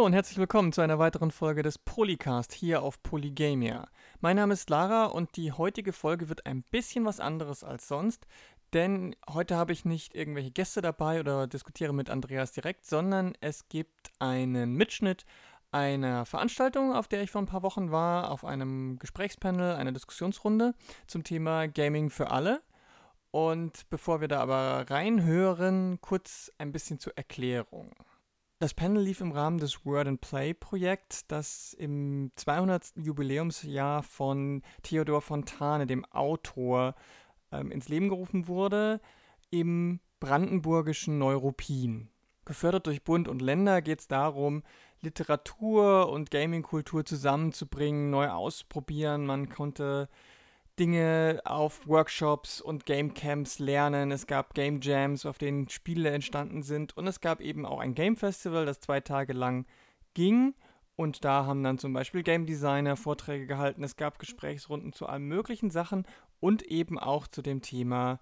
Hallo und herzlich willkommen zu einer weiteren Folge des Polycast hier auf Polygamia. Mein Name ist Lara und die heutige Folge wird ein bisschen was anderes als sonst, denn heute habe ich nicht irgendwelche Gäste dabei oder diskutiere mit Andreas direkt, sondern es gibt einen Mitschnitt einer Veranstaltung, auf der ich vor ein paar Wochen war, auf einem Gesprächspanel, einer Diskussionsrunde zum Thema Gaming für alle. Und bevor wir da aber reinhören, kurz ein bisschen zur Erklärung. Das Panel lief im Rahmen des Word and Play Projekts, das im 200. Jubiläumsjahr von Theodor Fontane, dem Autor, ähm, ins Leben gerufen wurde, im brandenburgischen Neuruppin. Gefördert durch Bund und Länder geht es darum, Literatur und Gamingkultur zusammenzubringen, neu ausprobieren. Man konnte Dinge auf Workshops und Gamecamps lernen. Es gab Game Jams, auf denen Spiele entstanden sind. Und es gab eben auch ein Game Festival, das zwei Tage lang ging. Und da haben dann zum Beispiel Game Designer Vorträge gehalten. Es gab Gesprächsrunden zu allen möglichen Sachen und eben auch zu dem Thema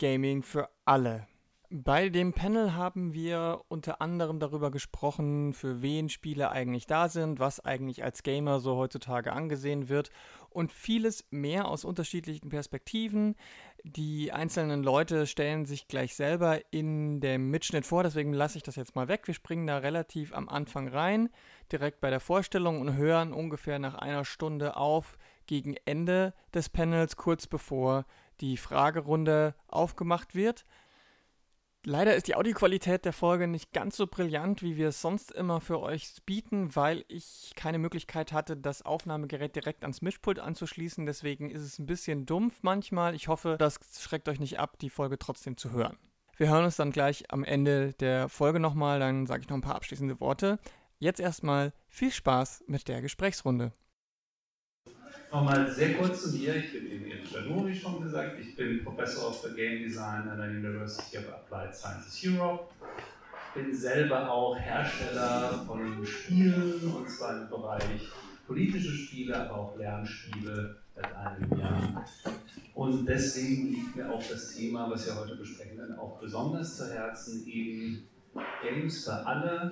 Gaming für alle. Bei dem Panel haben wir unter anderem darüber gesprochen, für wen Spiele eigentlich da sind, was eigentlich als Gamer so heutzutage angesehen wird und vieles mehr aus unterschiedlichen Perspektiven. Die einzelnen Leute stellen sich gleich selber in dem Mitschnitt vor, deswegen lasse ich das jetzt mal weg. Wir springen da relativ am Anfang rein, direkt bei der Vorstellung und hören ungefähr nach einer Stunde auf gegen Ende des Panels, kurz bevor die Fragerunde aufgemacht wird. Leider ist die Audioqualität der Folge nicht ganz so brillant, wie wir es sonst immer für euch bieten, weil ich keine Möglichkeit hatte, das Aufnahmegerät direkt ans Mischpult anzuschließen. Deswegen ist es ein bisschen dumpf manchmal. Ich hoffe, das schreckt euch nicht ab, die Folge trotzdem zu hören. Wir hören uns dann gleich am Ende der Folge nochmal, dann sage ich noch ein paar abschließende Worte. Jetzt erstmal viel Spaß mit der Gesprächsrunde. Nochmal sehr kurz zu mir. Ich bin eben Janur, wie schon gesagt. Ich bin Professor für Game Design an der University of Applied Sciences Europe. Bin selber auch Hersteller von Spielen, und zwar im Bereich politische Spiele, aber auch Lernspiele seit einigen Jahren. Und deswegen liegt mir auch das Thema, was wir heute besprechen, dann auch besonders zu Herzen, eben Games für alle,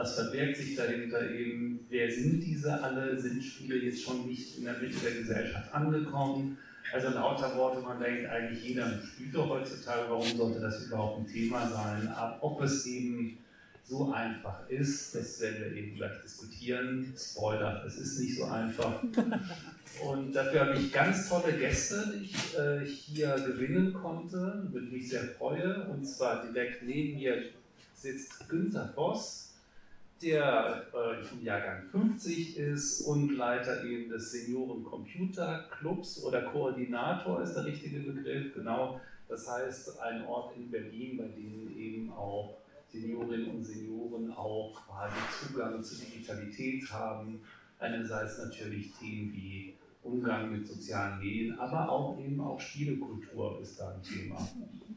was verbirgt sich dahinter eben? Wer sind diese alle? Sind Spiele jetzt schon nicht in der Mitte der Gesellschaft angekommen? Also lauter Worte, man denkt eigentlich jeder spielt doch heutzutage, warum sollte das überhaupt ein Thema sein? Aber ob es eben so einfach ist, das werden wir eben gleich diskutieren. Spoiler, es ist nicht so einfach. Und dafür habe ich ganz tolle Gäste, die ich äh, hier gewinnen konnte, mit mich sehr freue. Und zwar direkt neben mir sitzt Günther Voss, der äh, im Jahrgang 50 ist und Leiter eben des Senioren Computer Clubs oder Koordinator ist der richtige Begriff, genau. Das heißt, ein Ort in Berlin, bei dem eben auch Seniorinnen und Senioren auch quasi Zugang zur Digitalität haben. Einerseits natürlich Themen wie Umgang mit sozialen Medien, aber auch eben auch Spielekultur ist da ein Thema.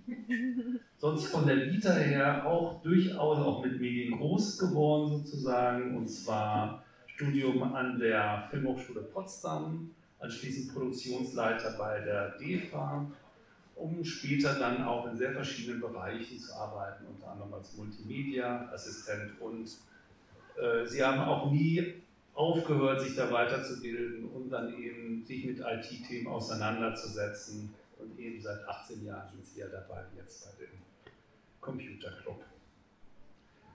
Sonst von der Vita her auch durchaus auch mit Medien groß geworden sozusagen, und zwar Studium an der Filmhochschule Potsdam, anschließend Produktionsleiter bei der DEFA, um später dann auch in sehr verschiedenen Bereichen zu arbeiten, unter anderem als Multimedia-Assistent und äh, sie haben auch nie aufgehört, sich da weiterzubilden und dann eben sich mit IT-Themen auseinanderzusetzen. Und eben seit 18 Jahren sind Sie ja dabei, jetzt bei dem Computer Club.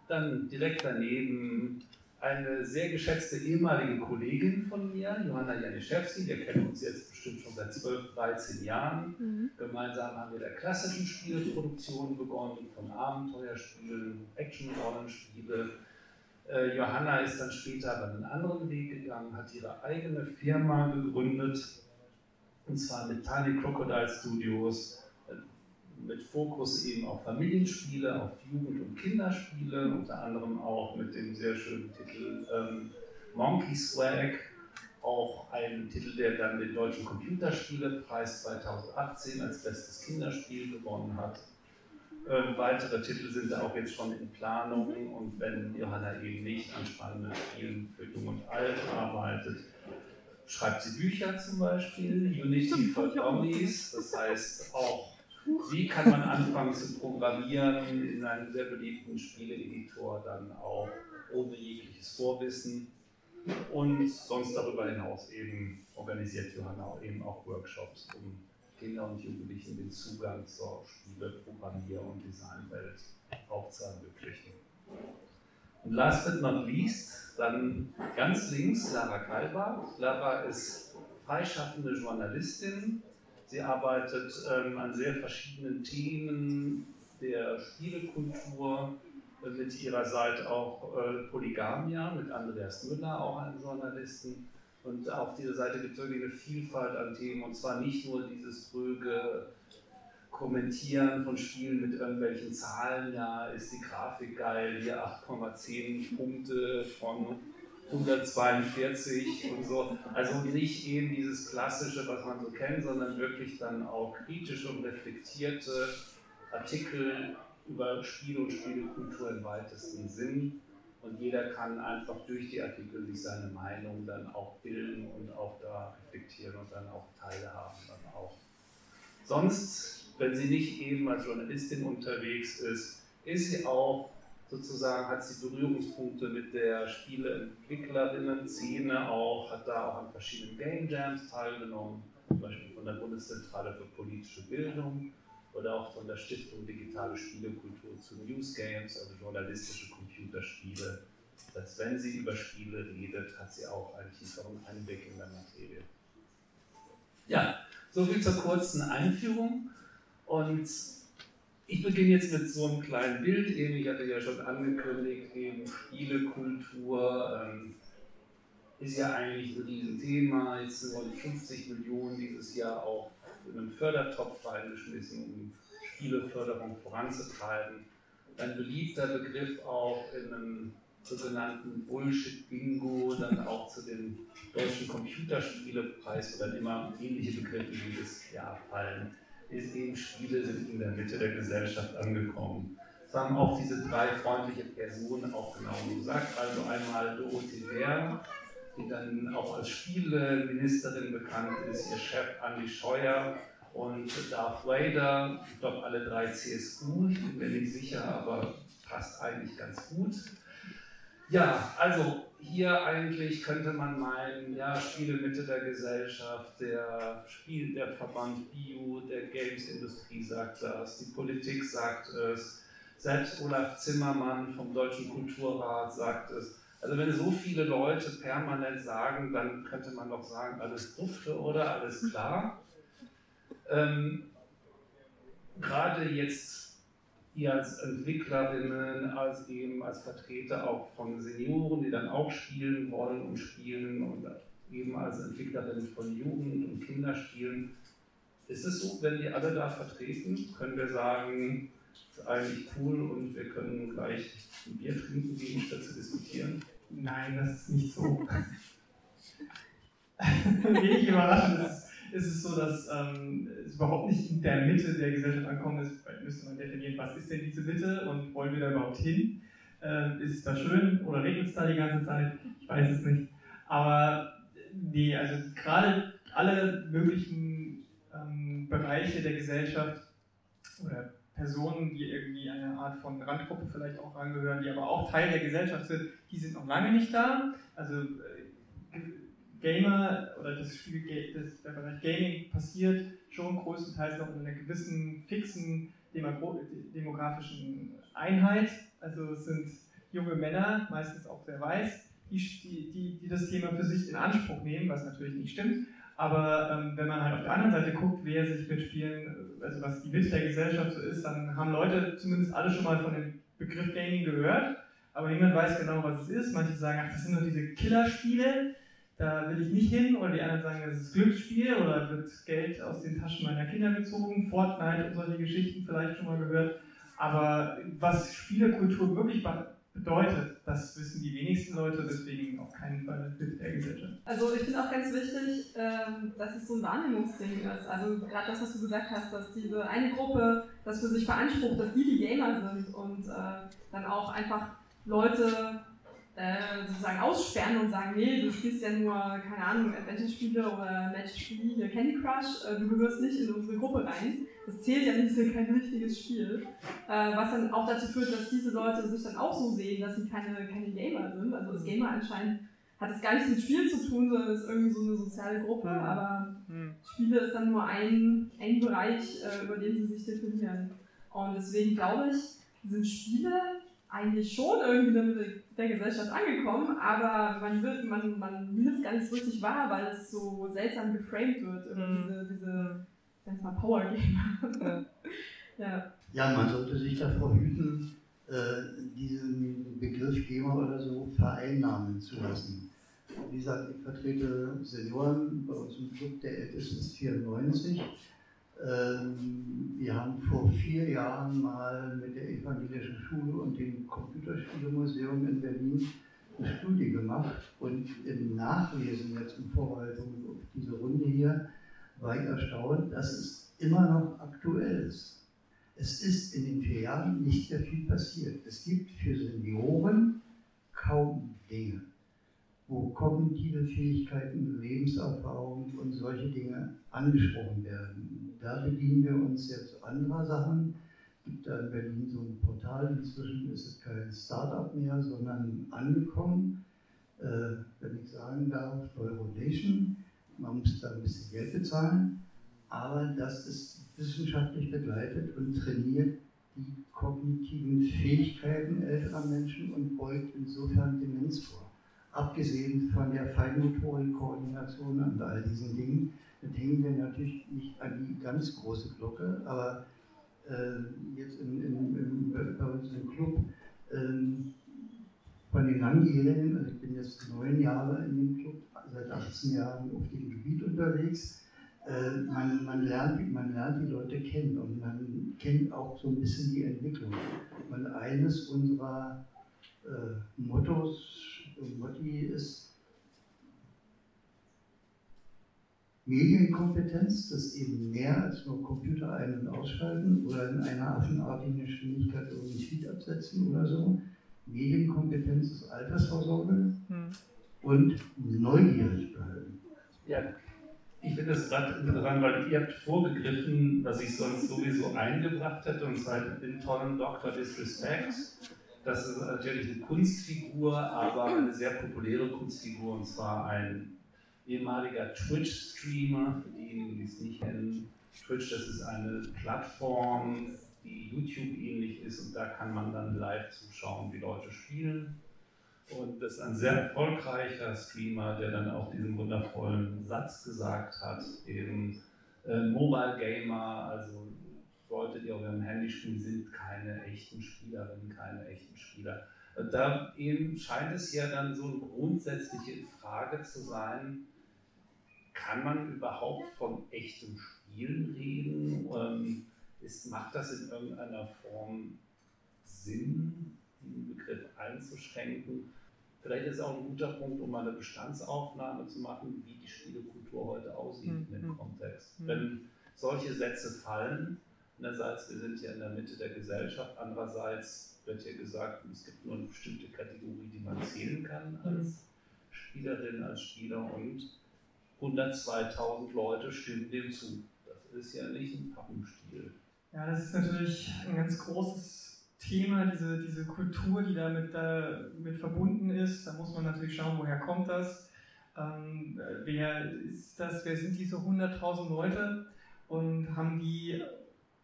Dann direkt daneben eine sehr geschätzte ehemalige Kollegin von mir, Johanna Janiszewski, wir kennen uns jetzt bestimmt schon seit 12, 13 Jahren. Mhm. Gemeinsam haben wir der klassischen Spieleproduktion begonnen, von Abenteuerspielen, Action-Rollenspiele, äh, Johanna ist dann später aber einen anderen Weg gegangen, hat ihre eigene Firma gegründet, und zwar mit Tiny Crocodile Studios, äh, mit Fokus eben auf Familienspiele, auf Jugend- und Kinderspiele, unter anderem auch mit dem sehr schönen Titel ähm, Monkey Swag, auch ein Titel, der dann den Deutschen Computerspielepreis 2018 als bestes Kinderspiel gewonnen hat. Äh, weitere Titel sind auch jetzt schon in Planung und wenn Johanna eben nicht an spannenden Spielen für Jung und Alt arbeitet, schreibt sie Bücher zum Beispiel, Unity for Dummies, das heißt auch, wie kann man anfangen zu programmieren in einem sehr beliebten Spieleeditor dann auch ohne jegliches Vorwissen. Und sonst darüber hinaus eben organisiert Johanna eben auch Workshops, um Kinder und Jugendlichen den Zugang zur Spiele-, Programmier- und Designwelt auch zu ermöglichen. Und last but not least, dann ganz links Lara Kalbart. Lara ist freischaffende Journalistin. Sie arbeitet ähm, an sehr verschiedenen Themen der Spielekultur, äh, mit ihrer Seite auch äh, Polygamia, mit Andreas Müller, auch einem Journalisten. Und auf dieser Seite gibt es wirklich eine Vielfalt an Themen und zwar nicht nur dieses tröge Kommentieren von Spielen mit irgendwelchen Zahlen, ja, ist die Grafik geil, hier 8,10 Punkte von 142 und so. Also nicht eben dieses klassische, was man so kennt, sondern wirklich dann auch kritische und reflektierte Artikel über Spiele und Spielekultur im weitesten Sinn. Und jeder kann einfach durch die Artikel sich seine Meinung dann auch bilden und auch da reflektieren und dann auch teilhaben. Dann auch. Sonst, wenn sie nicht eben als Journalistin unterwegs ist, ist sie auch sozusagen, hat sie Berührungspunkte mit der Spieleentwicklerinnen-Szene auch, hat da auch an verschiedenen Game Jams teilgenommen, zum Beispiel von der Bundeszentrale für politische Bildung oder auch von der Stiftung Digitale Spielekultur zu News Games, also journalistische Computerspiele. Das heißt, wenn sie über Spiele redet, hat sie auch einen tieferen Einblick in der Materie. Ja, soviel zur kurzen Einführung. Und ich beginne jetzt mit so einem kleinen Bild. Eben, ich hatte ja schon angekündigt, eben Spielekultur ähm, ist ja eigentlich ein Riesenthema. Jetzt wurden 50 Millionen dieses Jahr auch in einen Fördertopf reingeschmissen, um Spieleförderung voranzutreiben. Ein beliebter Begriff auch in einem sogenannten Bullshit-Bingo, dann auch zu dem deutschen Computerspielepreis, wo dann immer ähnliche Begriffe jedes Jahr fallen, ist eben Spiele sind in der Mitte der Gesellschaft angekommen. Das haben auch diese drei freundliche Personen auch genau gesagt. Also einmal Dorothee Bär, die dann auch als Spieleministerin bekannt ist, ihr Chef Andy Scheuer und Darth Vader, ich glaube alle drei CSU, ich bin mir nicht sicher, aber passt eigentlich ganz gut. Ja, also hier eigentlich könnte man meinen, ja, Spiele Mitte der Gesellschaft, der Spiel, der Verband Bio, der Games-Industrie sagt das, die Politik sagt es, selbst Olaf Zimmermann vom Deutschen Kulturrat sagt es. Also wenn so viele Leute permanent sagen, dann könnte man doch sagen, alles dufte oder alles klar. Ähm, Gerade jetzt ihr als Entwicklerinnen, als eben als Vertreter auch von Senioren, die dann auch spielen wollen und spielen und eben als Entwicklerin von Jugend- und Kinderspielen. Ist es so, wenn die alle da vertreten, können wir sagen, ist eigentlich cool und wir können gleich ein Bier trinken gehen, statt zu diskutieren? Nein, das ist nicht so. Wenig überraschend ist, ist es so, dass ähm, es überhaupt nicht in der Mitte der Gesellschaft ankommt. ist. Vielleicht müsste man definieren, was ist denn diese Mitte und wollen wir da überhaupt hin? Ähm, ist es da schön oder regnet es da die ganze Zeit? Ich weiß es nicht. Aber nee, also gerade alle möglichen ähm, Bereiche der Gesellschaft oder Personen, die irgendwie eine Art von Randgruppe vielleicht auch angehören, die aber auch Teil der Gesellschaft sind, die sind noch lange nicht da. Also äh, Gamer oder das, Spiel, das, der Bereich Gaming passiert schon größtenteils noch in einer gewissen fixen demografischen Einheit. Also es sind junge Männer, meistens auch sehr weiß, die, die, die das Thema für sich in Anspruch nehmen, was natürlich nicht stimmt. Aber ähm, wenn man halt auf der anderen Seite guckt, wer sich mit Spielen, also was die Mitte der Gesellschaft so ist, dann haben Leute zumindest alle schon mal von dem Begriff Gaming gehört, aber niemand weiß genau, was es ist. Manche sagen, ach, das sind nur diese Killerspiele, da will ich nicht hin. Oder die anderen sagen, das ist Glücksspiel oder wird Geld aus den Taschen meiner Kinder gezogen. Fortnite und solche Geschichten vielleicht schon mal gehört. Aber was Spielekultur wirklich bedeutet. Das wissen die wenigsten Leute, deswegen auf keinen Fall mit der Gesellschaft. Also ich finde auch ganz wichtig, ähm, dass es so ein Wahrnehmungsding ist. Also gerade das, was du gesagt hast, dass diese eine Gruppe das für sich beansprucht, dass die die Gamer sind und äh, dann auch einfach Leute äh, sozusagen aussperren und sagen, nee, du spielst ja nur, keine Ahnung, Adventure-Spiele oder Match-Spiele, Candy Crush, äh, du gehörst nicht in unsere Gruppe rein. Das zählt ja nicht, ist kein richtiges Spiel. Äh, was dann auch dazu führt, dass diese Leute sich dann auch so sehen, dass sie keine, keine Gamer sind. Also das Gamer anscheinend hat es gar nichts mit Spielen zu tun, sondern ist irgendwie so eine soziale Gruppe, mhm. aber mhm. Spiele ist dann nur ein, ein Bereich, über den sie sich definieren. Und deswegen glaube ich, sind Spiele eigentlich schon irgendwie mit der Gesellschaft angekommen, aber man wird, man, man nimmt es gar nicht so richtig wahr, weil es so seltsam geframed wird, mhm. diese, diese sag mal, Power Gamer. ja. ja, man sollte sich davor hüten, äh, diesen Begriff Gamer oder so vereinnahmen zu lassen. Wie gesagt, ich vertrete Senioren bei uns im Club, der älteste ist 94 ähm, wir haben vor vier Jahren mal mit der Evangelischen Schule und dem Computerspielemuseum in Berlin eine Studie gemacht und im Nachlesen jetzt in Vorbereitung auf diese Runde hier war ich erstaunt, dass es immer noch aktuell ist. Es ist in den vier Jahren nicht sehr viel passiert. Es gibt für Senioren kaum Dinge wo kognitive Fähigkeiten, Lebenserfahrung und solche Dinge angesprochen werden. Da bedienen wir uns jetzt anderer Sachen. Es gibt da in Berlin so ein Portal, inzwischen ist es kein Startup mehr, sondern angekommen, äh, wenn ich sagen darf, Eurodation. Man muss da ein bisschen Geld bezahlen, aber das ist wissenschaftlich begleitet und trainiert die kognitiven Fähigkeiten älterer Menschen und beugt insofern Demenz vor abgesehen von der Feinmotorik-Koordination und all diesen Dingen, hängen wir natürlich nicht an die ganz große Glocke, aber äh, jetzt in, in, in, bei uns im Club äh, von den Langjährigen, also ich bin jetzt neun Jahre in dem Club, seit 18 Jahren auf dem Gebiet unterwegs, äh, man, man, lernt, man lernt die Leute kennen und man kennt auch so ein bisschen die Entwicklung. Und eines unserer äh, Mottos Motti ist Medienkompetenz, das eben mehr als nur Computer ein- und ausschalten oder in einer affenartigen Geschwindigkeit irgendwie Feed absetzen oder so. Medienkompetenz ist Altersvorsorge hm. und neugierig bleiben. Ja, ich finde es gerade interessant, weil ihr habt vorgegriffen, was ich sonst sowieso eingebracht hätte, und zwar den tollen Dr. Disrespect das ist natürlich eine Kunstfigur, aber eine sehr populäre Kunstfigur, und zwar ein ehemaliger Twitch-Streamer, für diejenigen, die es nicht kennen. Twitch, das ist eine Plattform, die YouTube ähnlich ist und da kann man dann live zuschauen, wie Leute spielen. Und das ist ein sehr erfolgreicher Streamer, der dann auch diesen wundervollen Satz gesagt hat, eben äh, Mobile Gamer, also Leute, die auf ihrem Handy spielen, sind keine echten Spielerinnen, keine echten Spieler. Da eben scheint es ja dann so eine grundsätzliche Frage zu sein, kann man überhaupt von echtem Spielen reden? Ähm, ist, macht das in irgendeiner Form Sinn, den Begriff einzuschränken? Vielleicht ist es auch ein guter Punkt, um mal eine Bestandsaufnahme zu machen, wie die Spielekultur heute aussieht mhm. in dem Kontext. Mhm. Wenn solche Sätze fallen, Einerseits, wir sind ja in der Mitte der Gesellschaft, andererseits wird ja gesagt, es gibt nur eine bestimmte Kategorie, die man zählen kann als Spielerin, als Spieler und 102.000 Leute stimmen dem zu. Das ist ja nicht ein Pappenspiel. Ja, das ist natürlich ein ganz großes Thema, diese, diese Kultur, die damit, damit verbunden ist. Da muss man natürlich schauen, woher kommt das. Ähm, wer ist das? Wer sind diese 100.000 Leute? Und haben die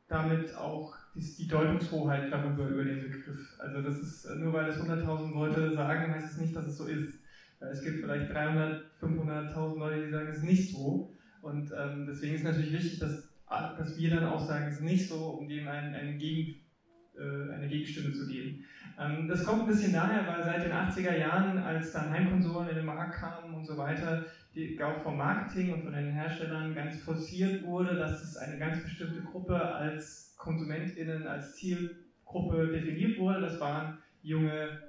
damit auch die, Deutungshoheit darüber, über den Begriff. Also das ist, nur weil es 100.000 Leute sagen, heißt es nicht, dass es so ist. Es gibt vielleicht 300, 500.000 Leute, die sagen, es ist nicht so. Und ähm, deswegen ist natürlich wichtig, dass, dass wir dann auch sagen, es ist nicht so, um dem einen, einen Gegen, äh, eine Gegenstimme zu geben. Ähm, das kommt ein bisschen daher, weil seit den 80er Jahren, als dann Heimkonsolen in den Markt kamen und so weiter, die auch vom Marketing und von den Herstellern ganz forciert wurde, dass es eine ganz bestimmte Gruppe als KonsumentInnen, als Zielgruppe definiert wurde. Das waren junge,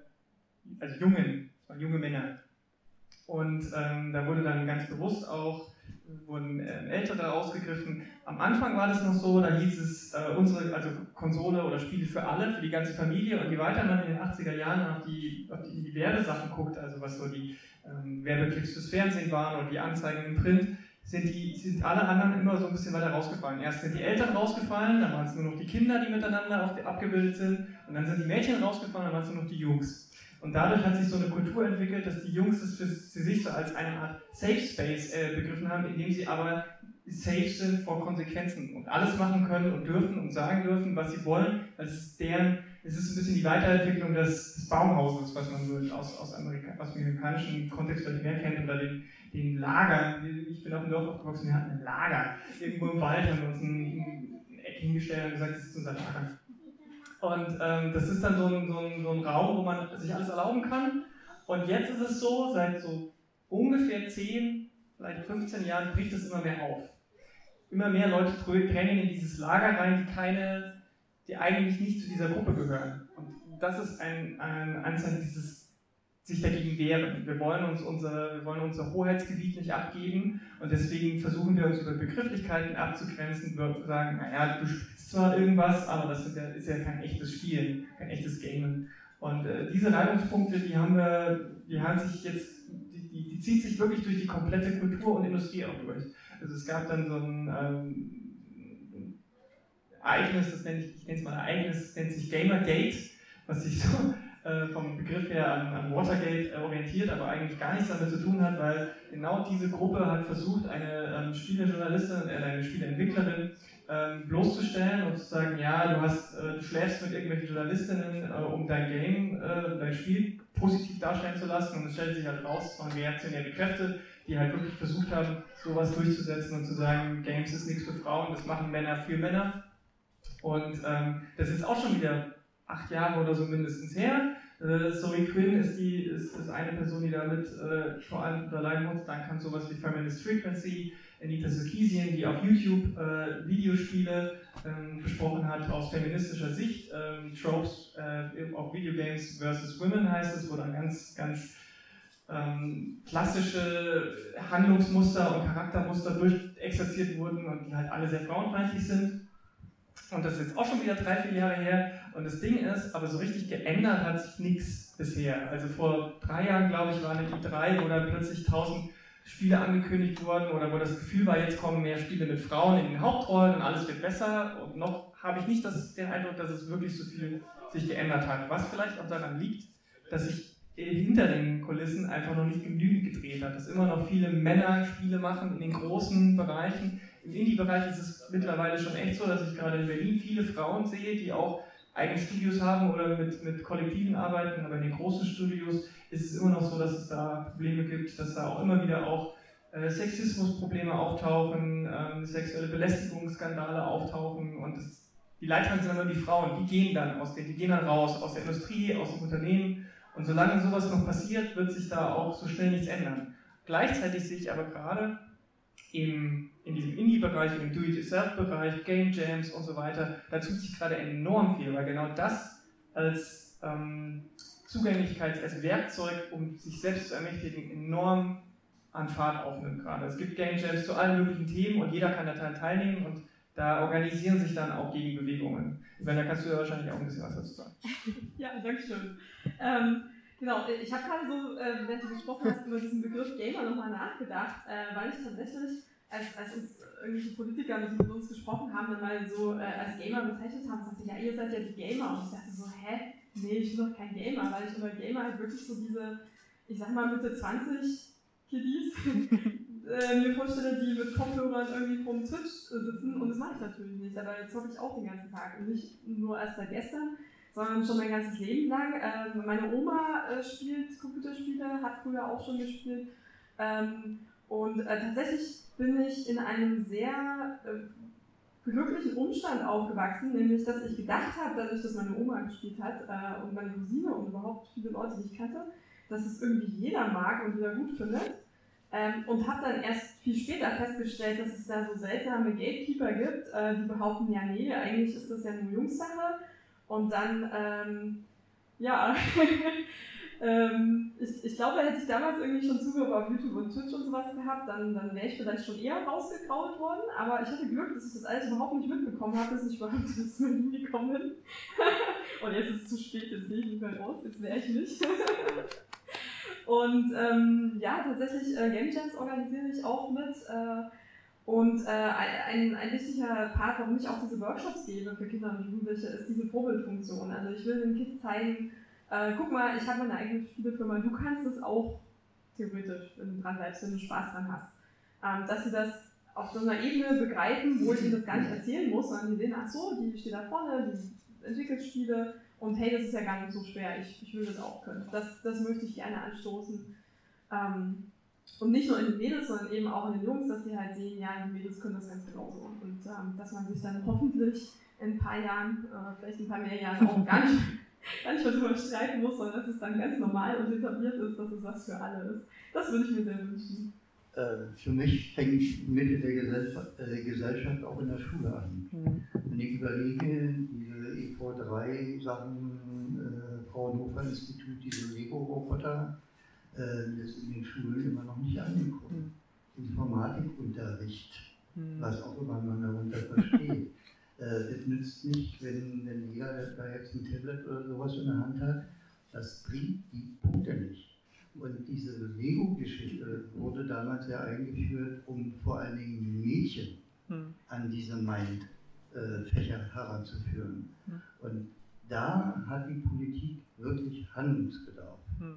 also Jungen, das waren junge Männer. Und ähm, da wurde dann ganz bewusst auch wurden äh, Ältere rausgegriffen. Am Anfang war das noch so, da hieß es, äh, unsere, also Konsole oder Spiele für alle, für die ganze Familie. Und je weiter man in den 80er Jahren auf die, auf die, Werbesachen guckt, also was so die ähm, Werbeclips fürs Fernsehen waren oder die Anzeigen im Print, sind, die, sind alle anderen immer so ein bisschen weiter rausgefallen. Erst sind die Eltern rausgefallen, dann waren es nur noch die Kinder, die miteinander auf abgebildet sind, und dann sind die Mädchen rausgefallen, dann waren es nur noch die Jungs. Und dadurch hat sich so eine Kultur entwickelt, dass die Jungs es für, sich so als eine Art Safe Space äh, begriffen haben, in dem sie aber safe sind vor Konsequenzen und alles machen können und dürfen und sagen dürfen, was sie wollen. Das ist deren, es ist ein bisschen die Weiterentwicklung des, des Baumhauses, was man so aus, aus, Amerika, aus dem amerikanischen Kontext vielleicht mehr kennt, oder den, den Lagern. Ich bin auf dem Dorf aufgewachsen, wir hatten ein Lager. Irgendwo im Wald haben wir uns ein, ein Eck hingestellt und gesagt, das ist unser Lager. Und ähm, das ist dann so ein, so, ein, so ein Raum, wo man sich alles erlauben kann. Und jetzt ist es so, seit so ungefähr 10, vielleicht 15 Jahren bricht es immer mehr auf. Immer mehr Leute drängen in dieses Lager rein, die keine, die eigentlich nicht zu dieser Gruppe gehören. Und das ist ein, ein Anzeichen dieses sich dagegen wehren. Wir wollen uns unser, wir wollen unser Hoheitsgebiet nicht abgeben und deswegen versuchen wir uns über Begrifflichkeiten abzugrenzen, wir sagen, naja, du spielst zwar irgendwas, aber das ist ja, ist ja kein echtes Spielen, kein echtes Gamen. Und äh, diese Reibungspunkte, die haben wir, die haben sich jetzt, die, die, die, zieht sich wirklich durch die komplette Kultur und Industrie auch durch. Also es gab dann so ein ähm, Ereignis, das nenne ich, ich nenne es mal Ereignis, das nennt sich Gamergate, was sich so äh, vom Begriff her an, an, Watergate äh, orientiert, aber eigentlich gar nichts damit zu tun hat, weil genau diese Gruppe hat versucht, eine ähm, Spielejournalistin, äh, eine Spieleentwicklerin ähm, bloßzustellen und zu sagen, ja, du hast, äh, du schläfst mit irgendwelchen Journalistinnen, um dein Game, dein Spiel positiv darstellen zu lassen und es stellt sich halt raus, es waren reaktionäre Kräfte, die halt wirklich versucht haben, sowas durchzusetzen und zu sagen, Games ist nichts für Frauen, das machen Männer für Männer. Und ähm, das ist auch schon wieder acht Jahre oder so mindestens her. Äh, Zoe Quinn ist, die, ist, ist eine Person, die damit äh, vor allem unterleiden muss. Dann kam sowas wie Feminist Frequency, Anita Sarkeesian, die auf YouTube äh, Videospiele ähm, besprochen hat aus feministischer Sicht. Ähm, Tropes äh, auf Videogames versus Women heißt es, wo dann ganz, ganz ähm, klassische Handlungsmuster und Charaktermuster durchexerziert wurden und die halt alle sehr frauenfeindlich sind. Und das ist jetzt auch schon wieder drei, vier Jahre her. Und das Ding ist, aber so richtig geändert hat sich nichts bisher. Also vor drei Jahren, glaube ich, war eine E3, wo dann plötzlich tausend Spiele angekündigt wurden oder wo das Gefühl war, jetzt kommen mehr Spiele mit Frauen in den Hauptrollen und alles wird besser. Und noch habe ich nicht das, den Eindruck, dass es wirklich so viel sich geändert hat. Was vielleicht auch daran liegt, dass sich hinter den Kulissen einfach noch nicht genügend gedreht hat. Dass immer noch viele Männer Spiele machen in den großen Bereichen, im Indie-Bereich ist es mittlerweile schon echt so, dass ich gerade in Berlin viele Frauen sehe, die auch eigene Studios haben oder mit, mit Kollektiven arbeiten, aber in den großen Studios ist es immer noch so, dass es da Probleme gibt, dass da auch immer wieder auch äh, Sexismusprobleme auftauchen, ähm, sexuelle Belästigungsskandale auftauchen und das, die Leidtragenden sind immer die Frauen, die gehen dann aus den, die gehen dann raus aus der Industrie, aus dem Unternehmen und solange sowas noch passiert, wird sich da auch so schnell nichts ändern. Gleichzeitig sehe ich aber gerade, im, in diesem Indie-Bereich, im Do-it-yourself-Bereich, Game Jams und so weiter, da tut sich gerade enorm viel, weil genau das als ähm, Zugänglichkeit, als Werkzeug, um sich selbst zu ermächtigen, enorm an Fahrt aufnimmt gerade. Es gibt Game Jams zu allen möglichen Themen und jeder kann daran teilnehmen und da organisieren sich dann auch Gegenbewegungen. Wenn, da kannst du ja wahrscheinlich auch ein bisschen was dazu sagen. ja, danke schön. Ähm, Genau, ich habe gerade so, äh, während du gesprochen hast, über diesen Begriff Gamer nochmal nachgedacht, äh, weil ich tatsächlich, als, als uns irgendwelche Politiker, mit uns gesprochen haben, dann mal so äh, als Gamer bezeichnet haben, sagte, ja, ihr seid ja die Gamer. Und ich dachte so, hä? Nee, ich bin doch kein Gamer, weil ich unter Gamer halt wirklich so diese, ich sag mal Mitte 20 Kiddies äh, mir vorstelle, die mit Kopfhörern irgendwie vorm Twitch sitzen und das mache ich natürlich nicht, aber jetzt hoffe ich auch den ganzen Tag und nicht nur erst seit gestern sondern schon mein ganzes Leben lang. Ähm, meine Oma äh, spielt Computerspiele, hat früher auch schon gespielt. Ähm, und äh, tatsächlich bin ich in einem sehr äh, glücklichen Umstand aufgewachsen, nämlich dass ich gedacht habe, dadurch, dass meine Oma gespielt hat und meine Cousine und überhaupt viele Leute, die ich kannte, dass es irgendwie jeder mag und jeder gut findet. Ähm, und habe dann erst viel später festgestellt, dass es da so seltsame Gatekeeper gibt, die behaupten, ja nee, eigentlich ist das ja nur Jungssache und dann, ähm, ja, ähm, ich, ich glaube, hätte ich damals irgendwie schon Zugriff auf YouTube und Twitch und sowas gehabt, dann, dann wäre ich vielleicht schon eher rausgekrault worden. Aber ich hatte Glück, dass ich das alles überhaupt nicht mitbekommen habe, bis ich überhaupt ins Berlin gekommen bin. und jetzt ist es zu spät, jetzt gehe ich nicht mehr raus, jetzt wäre ich nicht. und ähm, ja, tatsächlich, äh, Game Jams organisiere ich auch mit. Äh, und äh, ein, ein wichtiger Part, warum ich auch diese Workshops gebe für Kinder und Jugendliche, ist diese Vorbildfunktion. Also ich will den Kids zeigen, äh, guck mal, ich habe meine eigene Spielefirma, du kannst es auch theoretisch, wenn du dran bleibst, wenn du Spaß dran hast. Ähm, dass sie das auf so einer Ebene begreifen, wo ich ihnen das gar nicht erzählen muss, sondern die sehen, ach so, die steht da vorne, die entwickelt Spiele und hey, das ist ja gar nicht so schwer, ich, ich will das auch können. Das, das möchte ich gerne anstoßen. Ähm, und nicht nur in den Mädels, sondern eben auch in den Jungs, dass sie halt sehen, ja, die Mädels können das ganz genauso. Und ähm, dass man sich dann hoffentlich in ein paar Jahren, äh, vielleicht ein paar mehr Jahren auch gar nicht, gar nicht mehr darüber streiten muss, sondern dass es dann ganz normal und etabliert ist, dass es was für alle ist. Das würde ich mir sehr wünschen. Äh, für mich fängt Mitte der Gesellschaft, äh, Gesellschaft, auch in der Schule an. Mhm. Wenn ich überlege, diese EV3-Sachen, äh, Fraunhofer-Institut, diese Lego-Roboter, äh, ist in den Schulen immer noch nicht angekommen. Mhm. Informatikunterricht, mhm. was auch immer man darunter versteht. äh, es nützt nicht, wenn, wenn jeder da jetzt ein Tablet oder sowas in der Hand hat, das bringt die Punkte nicht. Und diese Lego-Geschichte wurde damals ja eingeführt, um vor allen Dingen Mädchen mhm. an diese Mind-Fächer äh, heranzuführen. Mhm. Und da hat die Politik wirklich Handlungsbedarf. Mhm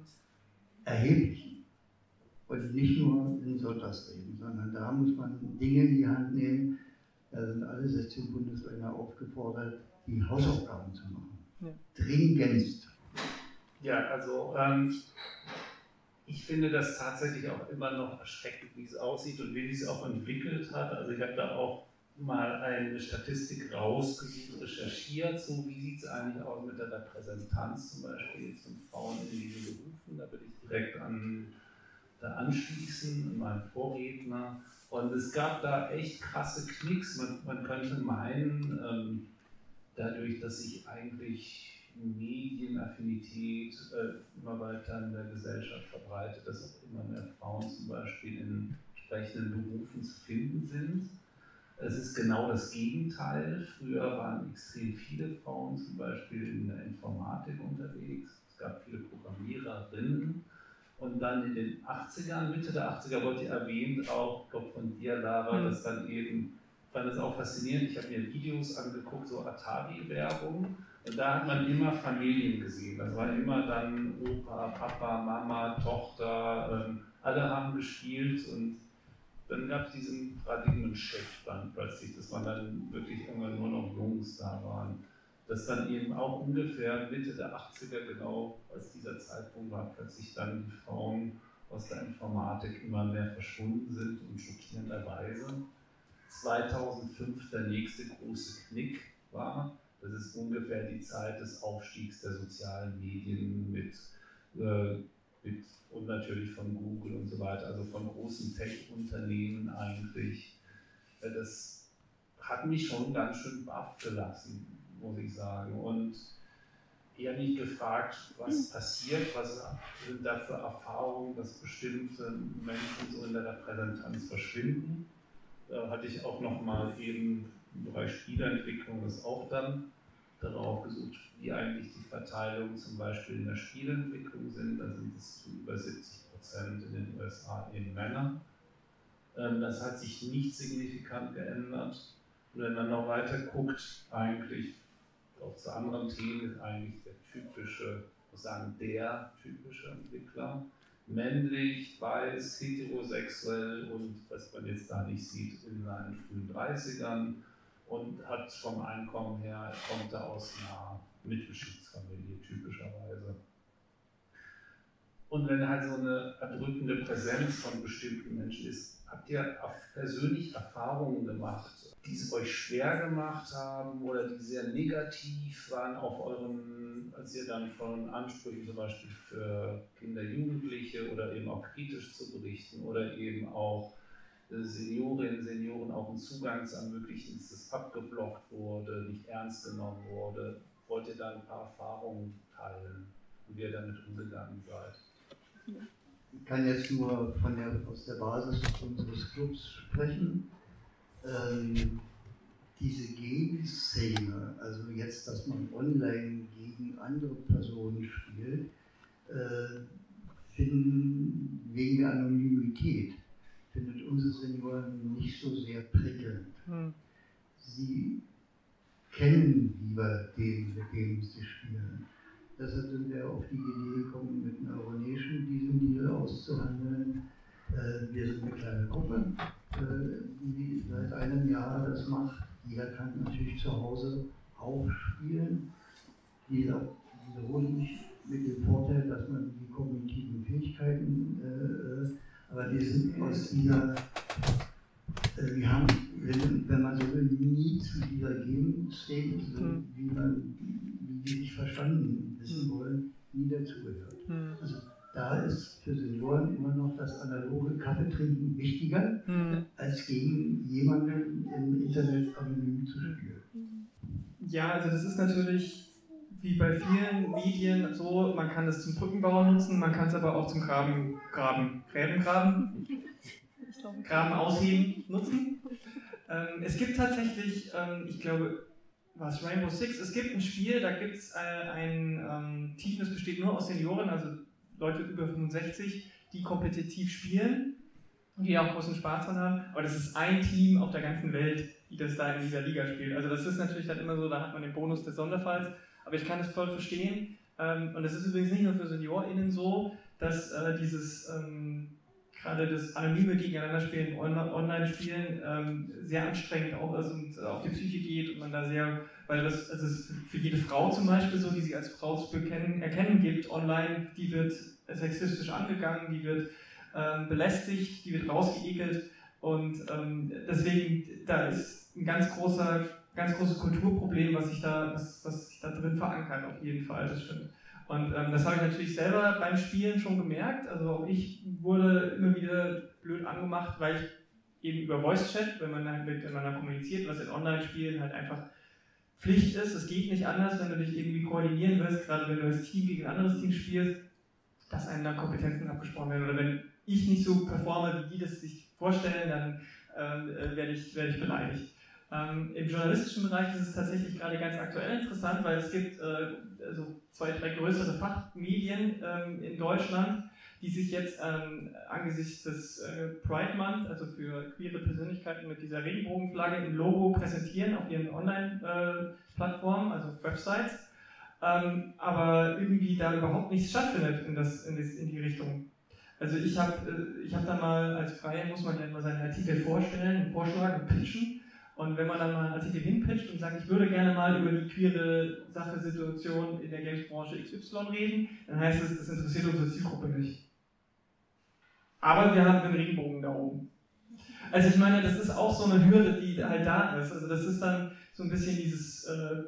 erheblichen. Und nicht nur in Sonntagsreden, sondern da muss man Dinge in die Hand nehmen. Da sind alle 16 Bundesländer aufgefordert, die Hausaufgaben zu machen. Ja. Dringendst. Ja, also ähm, ich finde das tatsächlich auch immer noch erschreckend, wie es aussieht und wie es auch entwickelt hat. Also ich habe da auch mal eine Statistik rausgesucht, recherchiert, so wie sieht es eigentlich aus mit der Repräsentanz zum Beispiel von Frauen in diesen Berufen. Da würde ich direkt an, da anschließen, meinen Vorredner. Und es gab da echt krasse Knicks. Man, man könnte meinen, ähm, dadurch, dass sich eigentlich Medienaffinität äh, immer weiter in der Gesellschaft verbreitet, dass auch immer mehr Frauen zum Beispiel in entsprechenden Berufen zu finden sind es ist genau das Gegenteil. Früher waren extrem viele Frauen zum Beispiel in der Informatik unterwegs. Es gab viele Programmiererinnen. Und dann in den 80ern, Mitte der 80er wurde erwähnt, auch, ich glaube von dir, Lara, mhm. dass dann eben, ich fand das auch faszinierend, ich habe mir Videos angeguckt, so Atari-Werbung. Und da hat man immer Familien gesehen. Das war immer dann Opa, Papa, Mama, Tochter, ähm, alle haben gespielt und dann gab es diesen Paradigmen-Shift dann plötzlich, dass man dann wirklich irgendwann nur noch Jungs da waren. Dass dann eben auch ungefähr Mitte der 80er, genau als dieser Zeitpunkt war, plötzlich dann die Frauen aus der Informatik immer mehr verschwunden sind und schockierenderweise 2005 der nächste große Knick war. Das ist ungefähr die Zeit des Aufstiegs der sozialen Medien mit, äh, mit und natürlich von Google und so weiter, also von großen Tech-Unternehmen eigentlich. Äh, das hat mich schon ganz schön baff gelassen, muss ich sagen. Und eher nicht gefragt, was passiert, was sind da für Erfahrungen, dass bestimmte Menschen so in der Repräsentanz verschwinden. Da hatte ich auch nochmal eben im Bereich Spielentwicklung das auch dann darauf gesucht, wie eigentlich die Verteilung zum Beispiel in der Spielentwicklung sind. Da sind es zu über 70 Prozent in den USA eben Männer. Ähm, das hat sich nicht signifikant geändert. Und wenn man noch weiter guckt, eigentlich auch zu anderen Themen ist eigentlich der typische, muss sagen, der typische Entwickler. Männlich, weiß, heterosexuell und was man jetzt da nicht sieht, in seinen frühen 30ern und hat vom Einkommen her, kommt er aus einer Mittelschichtsfamilie typischerweise. Und wenn halt so eine erdrückende Präsenz von bestimmten Menschen ist, habt ihr persönlich Erfahrungen gemacht, die es euch schwer gemacht haben oder die sehr negativ waren auf euren, als ihr dann von Ansprüchen zum Beispiel für Kinder, Jugendliche oder eben auch kritisch zu berichten oder eben auch Seniorinnen, Senioren auch einen Zugang zu ermöglichen, dass das abgeblockt wurde, nicht ernst genommen wurde. Wollt ihr da ein paar Erfahrungen teilen? und wie ihr damit umgegangen seid. Ich kann jetzt nur von der, aus der Basis unseres Clubs sprechen. Ähm, diese Game-Szene, also jetzt, dass man online gegen andere Personen spielt, äh, finden wegen der Anonymität, findet unsere Senioren nicht so sehr prickelnd. Hm. Sie kennen lieber den, mit dem sie spielen. Deshalb sind wir auf die Idee gekommen, mit Neuronation diesen Deal auszuhandeln. Äh, wir sind eine kleine Gruppe, äh, die seit einem Jahr das macht. Jeder kann natürlich zu Hause auch spielen. Dieser, diese Runde mit dem Vorteil, dass man die kognitiven Fähigkeiten, äh, aber wir sind aus dieser, äh, wir haben, wenn, wenn, man so will, nie zu dieser Game-State, so mhm. wie, man, wie die sich verstanden wissen hm. wollen, nie dazugehört. Mhm. Also da ist für Senioren immer noch das analoge Kaffeetrinken wichtiger, mhm. als gegen jemanden im Internet anonym zu spielen. Ja, also das ist natürlich wie bei vielen Medien so, man kann es zum Brückenbau nutzen, man kann es aber auch zum Graben, Graben, Gräben graben, Graben ausheben nutzen. Ähm, es gibt tatsächlich, ähm, ich glaube, was Rainbow Six, es gibt ein Spiel, da gibt es äh, ein ähm, Team, das besteht nur aus Senioren, also Leute über 65, die kompetitiv spielen und die auch großen Spaß dran haben. Aber das ist ein Team auf der ganzen Welt, die das da in dieser Liga spielt. Also das ist natürlich dann immer so, da hat man den Bonus des Sonderfalls aber ich kann es voll verstehen. Ähm, und es ist übrigens nicht nur für SeniorInnen so, dass äh, dieses ähm, gerade das anonyme Gegeneinanderspielen, Online-Spielen ähm, sehr anstrengend auch ist und auf die Psyche geht und man da sehr, weil das also es für jede Frau zum Beispiel so, die sich als Frau zu bekennen, erkennen gibt online, die wird sexistisch angegangen, die wird ähm, belästigt, die wird rausgeekelt und ähm, deswegen da ist ein ganz großer ganz großes Kulturproblem, was sich da, was, was sich da drin verankert, auf jeden Fall, das stimmt. Und ähm, das habe ich natürlich selber beim Spielen schon gemerkt. Also auch ich wurde immer wieder blöd angemacht, weil ich eben über Voice Chat, wenn man dann miteinander kommuniziert, was in Online-Spielen halt einfach Pflicht ist. Es geht nicht anders, wenn du dich irgendwie koordinieren willst, gerade wenn du als Team gegen ein anderes Team spielst, dass einem dann Kompetenzen abgesprochen werden. Oder wenn ich nicht so performe, wie die das sich vorstellen, dann ähm, äh, werde ich, werd ich beleidigt. Ähm, Im journalistischen Bereich ist es tatsächlich gerade ganz aktuell interessant, weil es gibt äh, also zwei, drei größere Fachmedien ähm, in Deutschland, die sich jetzt ähm, angesichts des äh, Pride Month, also für queere Persönlichkeiten mit dieser Regenbogenflagge im Logo präsentieren auf ihren Online-Plattformen, äh, also Websites, ähm, aber irgendwie da überhaupt nichts stattfindet in, das, in, das, in die Richtung. Also ich habe äh, ich hab da mal als Freie, muss man ja immer seinen Artikel vorstellen, vorschlagen, pitchen und wenn man dann mal einen Artikel hinpitcht und sagt, ich würde gerne mal über die queere Sache, Situation in der Games-Branche XY reden, dann heißt es, das interessiert unsere Zielgruppe nicht. Aber wir haben den Regenbogen da oben. Also ich meine, das ist auch so eine Hürde, die halt da ist. Also das ist dann so ein bisschen dieses äh,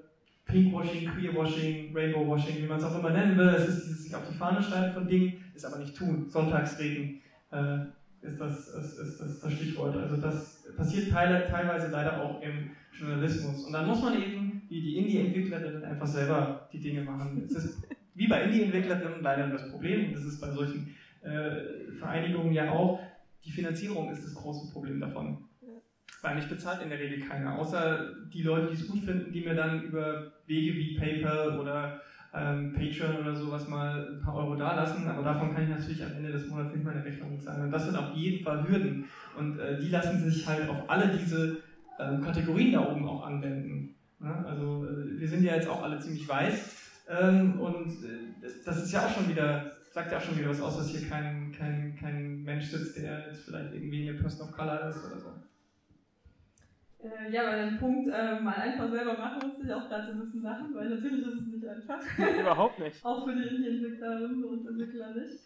Pinkwashing, Queerwashing, Rainbowwashing, wie man es auch immer nennen will. Es ist dieses sich auf die Fahne schreiben von Dingen, ist aber nicht tun. Sonntagsreden. Äh, ist das, ist, ist das, das Stichwort. Also das passiert teilweise leider auch im Journalismus. Und dann muss man eben, wie die Indie-Entwicklerinnen, einfach selber die Dinge machen. Es ist wie bei Indie-Entwicklerinnen leider das Problem, und das ist bei solchen äh, Vereinigungen ja auch, die Finanzierung ist das große Problem davon. Weil mich bezahlt in der Regel keiner, außer die Leute, die es gut finden, die mir dann über Wege wie PayPal oder ähm, Patreon oder sowas mal ein paar Euro dalassen, aber davon kann ich natürlich am Ende des Monats nicht meine Rechnung zahlen. Und das sind auf jeden Fall Hürden. Und äh, die lassen sich halt auf alle diese äh, Kategorien da oben auch anwenden. Ja? Also äh, wir sind ja jetzt auch alle ziemlich weiß. Ähm, und äh, das ist ja auch schon wieder, sagt ja auch schon wieder was aus, dass hier kein, kein, kein Mensch sitzt, der jetzt vielleicht irgendwie eine Person of Color ist oder so. Äh, ja, weil den Punkt äh, mal einfach selber machen, musste ich auch gerade so ein bisschen lachen, weil natürlich ist es nicht einfach. Überhaupt nicht. auch für die Indie-Entwicklerinnen und Entwickler nicht.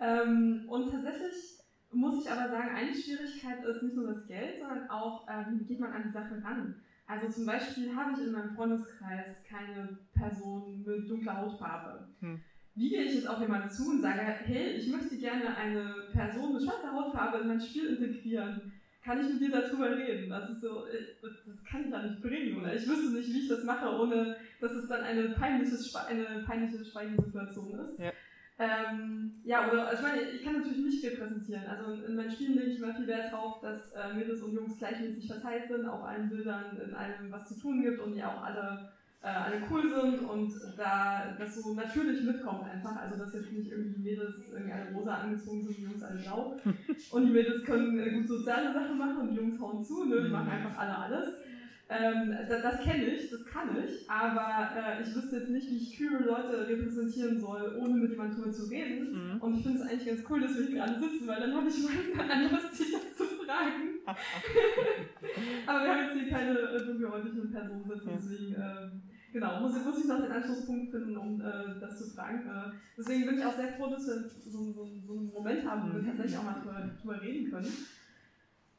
Ähm, und tatsächlich muss ich aber sagen, eine Schwierigkeit ist nicht nur das Geld, sondern auch, äh, wie geht man an die Sache ran. Also zum Beispiel habe ich in meinem Freundeskreis keine Person mit dunkler Hautfarbe. Hm. Wie gehe ich jetzt auf jemanden zu und sage, hey, ich möchte gerne eine Person mit schwarzer Hautfarbe in mein Spiel integrieren? Kann ich mit dir darüber reden? Das ist so, äh, das, kann ich ja nicht bringen. Oder ich wüsste nicht, wie ich das mache, ohne dass es dann eine peinliche, eine peinliche Schweigesituation ist. Ja. Ähm, ja, oder also ich meine, ich kann natürlich mich repräsentieren. Also in, in meinen Spielen lege ich immer viel Wert darauf, dass äh, Mädels und Jungs gleichmäßig verteilt sind, auf allen Bildern, in allem, was zu tun gibt und die auch alle äh, alle cool sind und da das so natürlich mitkommt einfach. Also dass jetzt nicht irgendwie die Mädels irgendwie alle rosa angezogen sind, die Jungs alle blau. und die Mädels können äh, gut soziale Sachen machen und die Jungs hauen zu, ne? die machen einfach alle alles. Ähm, das, das kenne ich, das kann ich, aber äh, ich wüsste jetzt nicht, wie ich queere Leute repräsentieren soll, ohne mit jemandem drüber zu reden. Mhm. Und ich finde es eigentlich ganz cool, dass wir hier gerade sitzen, weil dann habe ich mal ein anderes Ziel zu fragen. aber wir haben jetzt hier keine äh, dunkelhäutigen Personen sitzen, deswegen ähm, genau, muss, muss ich noch den Anschlusspunkt finden, um äh, das zu fragen. Äh, deswegen bin ich auch sehr froh, dass wir so, so, so einen Moment haben, wo wir mhm. tatsächlich auch mal drüber, drüber reden können.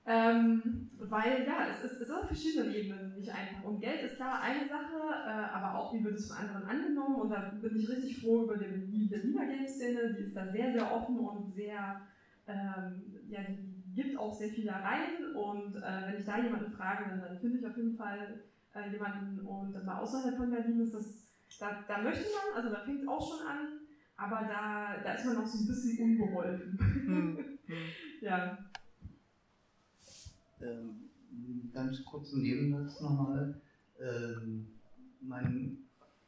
Ähm, weil ja, es ist, es ist auf verschiedenen Ebenen nicht einfach. Und Geld ist klar eine Sache, äh, aber auch wie wird es von anderen angenommen. Und da bin ich richtig froh über die, die Berliner Game-Szene, die ist da sehr, sehr offen und sehr, ähm, ja, die gibt auch sehr viel da rein. Und äh, wenn ich da jemanden frage, dann, dann finde ich auf jeden Fall äh, jemanden. Und mal außerhalb von Berlin ist das, da, da möchte man, also da fängt es auch schon an, aber da, da ist man noch so ein bisschen unbeholfen. Hm. Hm. ja ähm, ganz kurzen Nebensatz nochmal. Ähm, mein,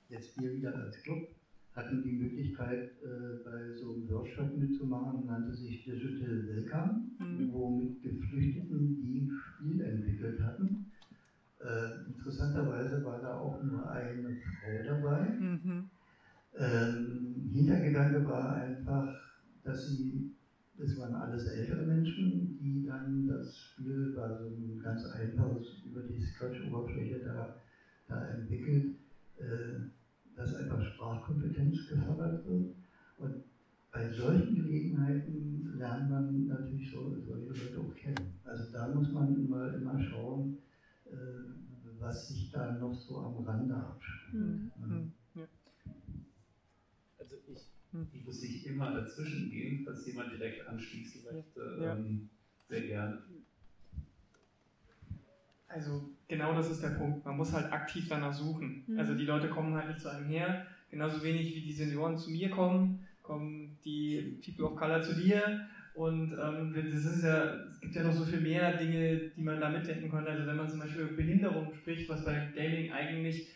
jetzt wir wieder als Club hatten die Möglichkeit, äh, bei so einem Workshop mitzumachen, nannte sich Digital Welcome, mhm. wo mit Geflüchteten die ein Spiel entwickelt hatten. Äh, interessanterweise war da auch nur eine Frau dabei. Mhm. Ähm, Hintergedanke war einfach, dass sie das waren alles ältere Menschen, die dann das Spiel war so ein ganz einfaches über die Scratch-Oberfläche da, da entwickelt, äh, dass einfach Sprachkompetenz gefördert wird. Und bei solchen Gelegenheiten lernt man natürlich so, solche Leute auch kennen. Also da muss man immer, immer schauen, was sich da noch so am Rande abspielt. Mhm. Mhm. Hm. Ich muss nicht immer dazwischen gehen, falls jemand direkt anschließen möchte. Ja. Ähm, sehr gerne. Also genau das ist der Punkt. Man muss halt aktiv danach suchen. Mhm. Also die Leute kommen halt nicht zu einem her. Genauso wenig wie die Senioren zu mir kommen, kommen die People of Color zu dir. Und ähm, das ja, es gibt ja noch so viel mehr Dinge, die man da mitdenken könnte. Also wenn man zum Beispiel über Behinderung spricht, was bei Gaming eigentlich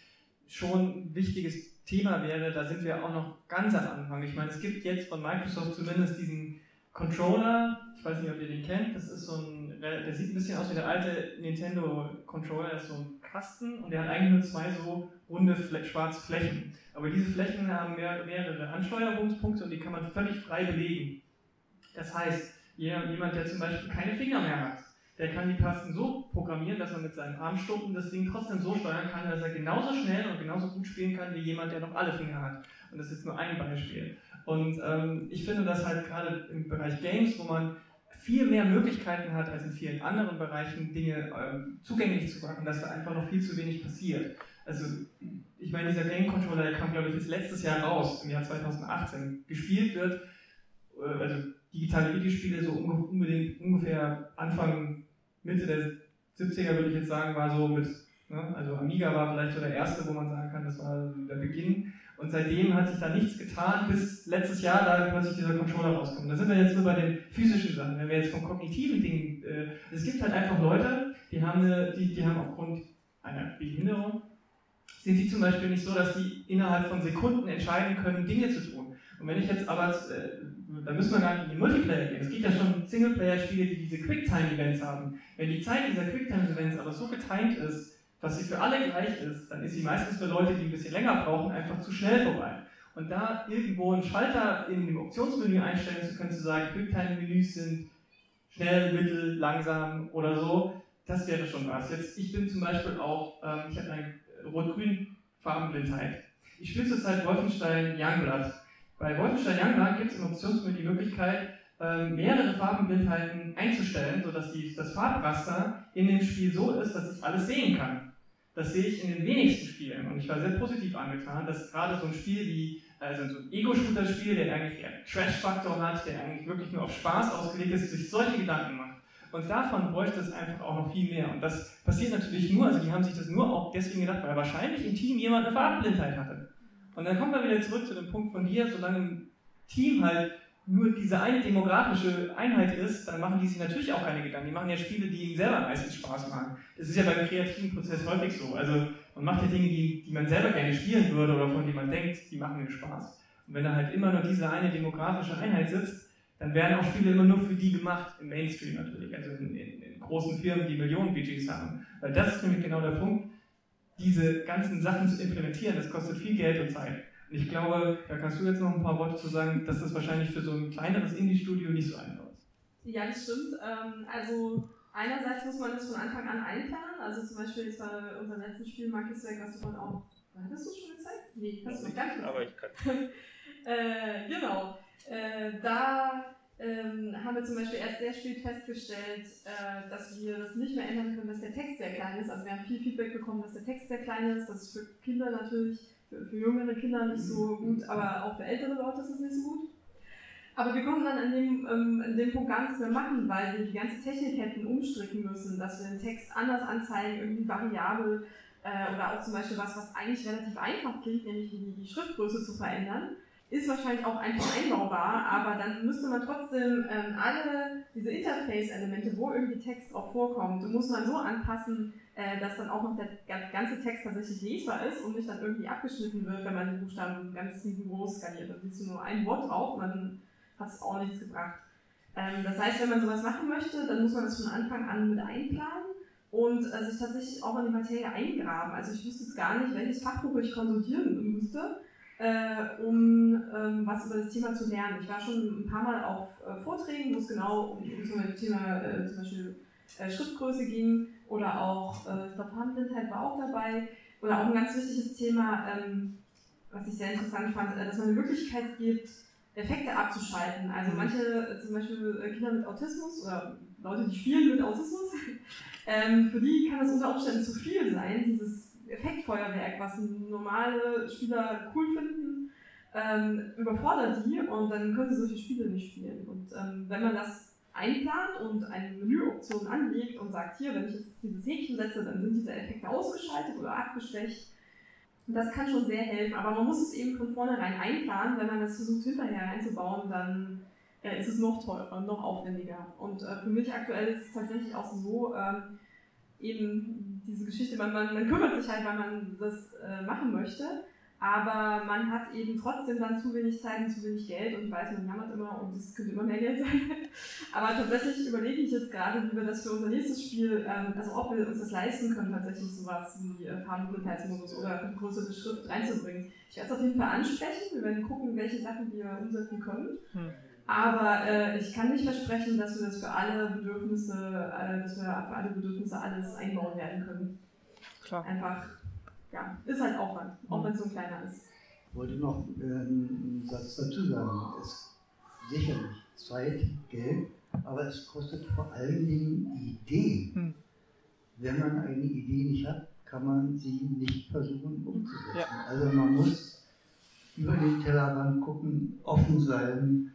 schon ein wichtiges Thema wäre, da sind wir auch noch ganz am Anfang. Ich meine, es gibt jetzt von Microsoft zumindest diesen Controller, ich weiß nicht, ob ihr den kennt, das ist so ein, der sieht ein bisschen aus wie der alte Nintendo Controller, das ist so ein Kasten und der hat eigentlich nur zwei so runde schwarze Flächen. Aber diese Flächen haben mehr, mehrere Ansteuerungspunkte und die kann man völlig frei bewegen. Das heißt, jemand, der zum Beispiel keine Finger mehr hat, der kann die Tasten so programmieren, dass man mit seinen Armstunden das Ding trotzdem so steuern kann, dass er genauso schnell und genauso gut spielen kann wie jemand, der noch alle Finger hat. Und das ist jetzt nur ein Beispiel. Und ähm, ich finde das halt gerade im Bereich Games, wo man viel mehr Möglichkeiten hat als in vielen anderen Bereichen, Dinge ähm, zugänglich zu machen, dass da einfach noch viel zu wenig passiert. Also, ich meine, dieser Game Controller, der kam, glaube ich, jetzt letztes Jahr raus, im Jahr 2018. Gespielt wird, äh, also digitale Videospiele so unbedingt ungefähr Anfang, Mitte der 70er würde ich jetzt sagen, war so mit, ne, also Amiga war vielleicht so der erste, wo man sagen kann, das war der Beginn. Und seitdem hat sich da nichts getan, bis letztes Jahr da plötzlich dieser Controller rauskommt. Da sind wir jetzt nur bei den physischen Sachen. Wenn wir jetzt von kognitiven Dingen, äh, es gibt halt einfach Leute, die haben, eine, die, die haben aufgrund einer Behinderung, sind die zum Beispiel nicht so, dass die innerhalb von Sekunden entscheiden können, Dinge zu tun. Und wenn ich jetzt aber äh, da müssen wir gar nicht in die Multiplayer gehen. Es gibt ja schon Singleplayer-Spiele, die diese Quicktime-Events haben. Wenn die Zeit dieser Quicktime-Events aber so getimed ist, dass sie für alle gleich ist, dann ist sie meistens für Leute, die ein bisschen länger brauchen, einfach zu schnell vorbei. Und da irgendwo einen Schalter in dem Optionsmenü einstellen zu können, zu sagen, Quicktime-Menüs sind schnell, mittel, langsam oder so, das wäre schon was. Jetzt, ich bin zum Beispiel auch, ähm, ich habe eine rot-grün Farbenblindheit. Ich spiele zurzeit Wolfenstein Youngblood. Bei Wolfenstein Youngblood gibt es im Optionsmenü die Möglichkeit, ähm, mehrere Farbenblindheiten einzustellen, sodass die, das Farbraster in dem Spiel so ist, dass ich alles sehen kann. Das sehe ich in den wenigsten Spielen und ich war sehr positiv angetan, dass gerade so ein Spiel wie, also so ein Ego-Shooter-Spiel, der eigentlich eher Trash-Faktor hat, der eigentlich wirklich nur auf Spaß ausgelegt ist, sich solche Gedanken macht. Und davon bräuchte es einfach auch noch viel mehr. Und das passiert natürlich nur, also die haben sich das nur auch deswegen gedacht, weil wahrscheinlich im Team jemand eine Farbblindheit hatte. Und dann kommen wir wieder zurück zu dem Punkt von dir, solange ein Team halt nur diese eine demografische Einheit ist, dann machen die sich natürlich auch keine Gedanken. Die machen ja Spiele, die ihnen selber meistens Spaß machen. Das ist ja beim kreativen Prozess häufig so. Also man macht ja Dinge, die, die man selber gerne spielen würde oder von denen man denkt, die machen mir Spaß. Und wenn da halt immer nur diese eine demografische Einheit sitzt, dann werden auch Spiele immer nur für die gemacht, im Mainstream natürlich, also in, in, in großen Firmen, die Millionen Budgets haben. Weil das ist nämlich genau der Punkt, diese ganzen Sachen zu implementieren, das kostet viel Geld und Zeit. Und ich glaube, da kannst du jetzt noch ein paar Worte zu sagen, dass das wahrscheinlich für so ein kleineres Indie-Studio nicht so einfach ist. Ja, das stimmt. Ähm, also einerseits muss man das von Anfang an einplanen. Also zum Beispiel jetzt bei unserem letzten Spiel Marcus Weg, hast du vorhin auch. Hattest du es schon gezeigt? Nee, hast du noch gar nicht Aber ich kann. äh, genau. Äh, da ähm, haben wir zum Beispiel erst sehr spät festgestellt, äh, dass wir das nicht mehr ändern können, dass der Text sehr klein ist. Also wir haben viel Feedback bekommen, dass der Text sehr klein ist. Das ist für Kinder natürlich, für, für jüngere Kinder nicht so gut, aber auch für ältere Leute ist es nicht so gut. Aber wir konnten dann an dem, ähm, an dem Punkt gar nichts mehr machen, weil wir die ganze Technik hätten umstricken müssen, dass wir den Text anders anzeigen, irgendwie variabel äh, oder auch zum Beispiel was, was eigentlich relativ einfach klingt, nämlich die, die Schriftgröße zu verändern ist wahrscheinlich auch einfach einbaubar, aber dann müsste man trotzdem ähm, alle diese Interface-Elemente, wo irgendwie Text drauf vorkommt, muss man so anpassen, äh, dass dann auch noch der ganze Text tatsächlich lesbar ist und nicht dann irgendwie abgeschnitten wird, wenn man die Buchstaben ganz riesengroß skaliert. Dann siehst du nur ein Wort drauf und dann hat es auch nichts gebracht. Ähm, das heißt, wenn man sowas machen möchte, dann muss man das von Anfang an mit einplanen und äh, sich tatsächlich auch in die Materie eingraben. Also ich wüsste jetzt gar nicht, welches Fachbuch ich konsultieren müsste äh, um ähm, was über das Thema zu lernen. Ich war schon ein paar Mal auf äh, Vorträgen, wo es genau um, um so ein Thema äh, zum Beispiel äh, Schriftgröße ging oder auch, äh, ich glaube, Farbenblindheit war auch dabei oder auch ein ganz wichtiges Thema, ähm, was ich sehr interessant fand, äh, dass man eine Möglichkeit gibt, Effekte abzuschalten. Also mhm. manche, zum Beispiel Kinder mit Autismus oder Leute, die spielen mit Autismus, ähm, für die kann es unter Umständen zu viel sein, dieses Effektfeuerwerk, was normale Spieler cool finden, ähm, überfordert die und dann können sie solche Spiele nicht spielen. Und ähm, wenn man das einplant und eine Menüoption anlegt und sagt, hier, wenn ich jetzt dieses Häkchen setze, dann sind diese Effekte ausgeschaltet oder abgeschwächt. Das kann schon sehr helfen, aber man muss es eben von vornherein einplanen. Wenn man das versucht hinterher einzubauen, dann äh, ist es noch teurer, noch aufwendiger. Und äh, für mich aktuell ist es tatsächlich auch so, ähm, eben diese Geschichte, man, man, man kümmert sich halt, weil man das äh, machen möchte, aber man hat eben trotzdem dann zu wenig Zeit und zu wenig Geld und weiß, man jammert immer und es könnte immer mehr Geld sein. aber tatsächlich überlege ich jetzt gerade, wie wir das für unser nächstes Spiel, ähm, also ob wir uns das leisten können, tatsächlich sowas wie äh, Farbenblindheitsmodus oder eine größere Schrift reinzubringen. Ich werde es auf jeden Fall ansprechen, wir werden gucken, welche Sachen wir umsetzen können. Hm. Aber äh, ich kann nicht versprechen, dass wir das für alle Bedürfnisse, äh, dass wir für alle Bedürfnisse alles einbauen werden können. Klar. Einfach, ja, ist halt Aufwand, auch mhm. wenn es so ein kleiner ist. Ich wollte noch äh, einen Satz dazu sagen. Es ist sicherlich Zeit, Geld, aber es kostet vor allen Dingen Ideen. Mhm. Wenn man eine Idee nicht hat, kann man sie nicht versuchen umzusetzen. Ja. Also man muss über den Tellerrand gucken, offen sein,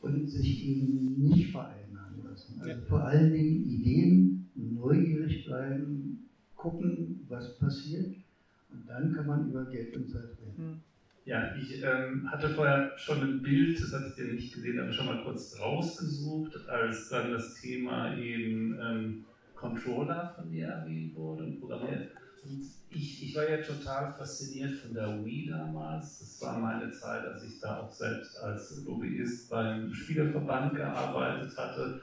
und sich eben nicht vereinnahmen lassen. Also ja. vor allen Dingen Ideen, neugierig bleiben, gucken, was passiert und dann kann man über Geld und Zeit reden. Hm. Ja, ich ähm, hatte vorher schon ein Bild, das hattet ihr nicht gesehen, aber schon mal kurz rausgesucht, als dann das Thema eben ähm, Controller von dir erwähnt wurde und programmiert. Und ich, ich war ja total fasziniert von der Wii damals. Das war meine Zeit, als ich da auch selbst als Lobbyist beim Spielerverband gearbeitet hatte.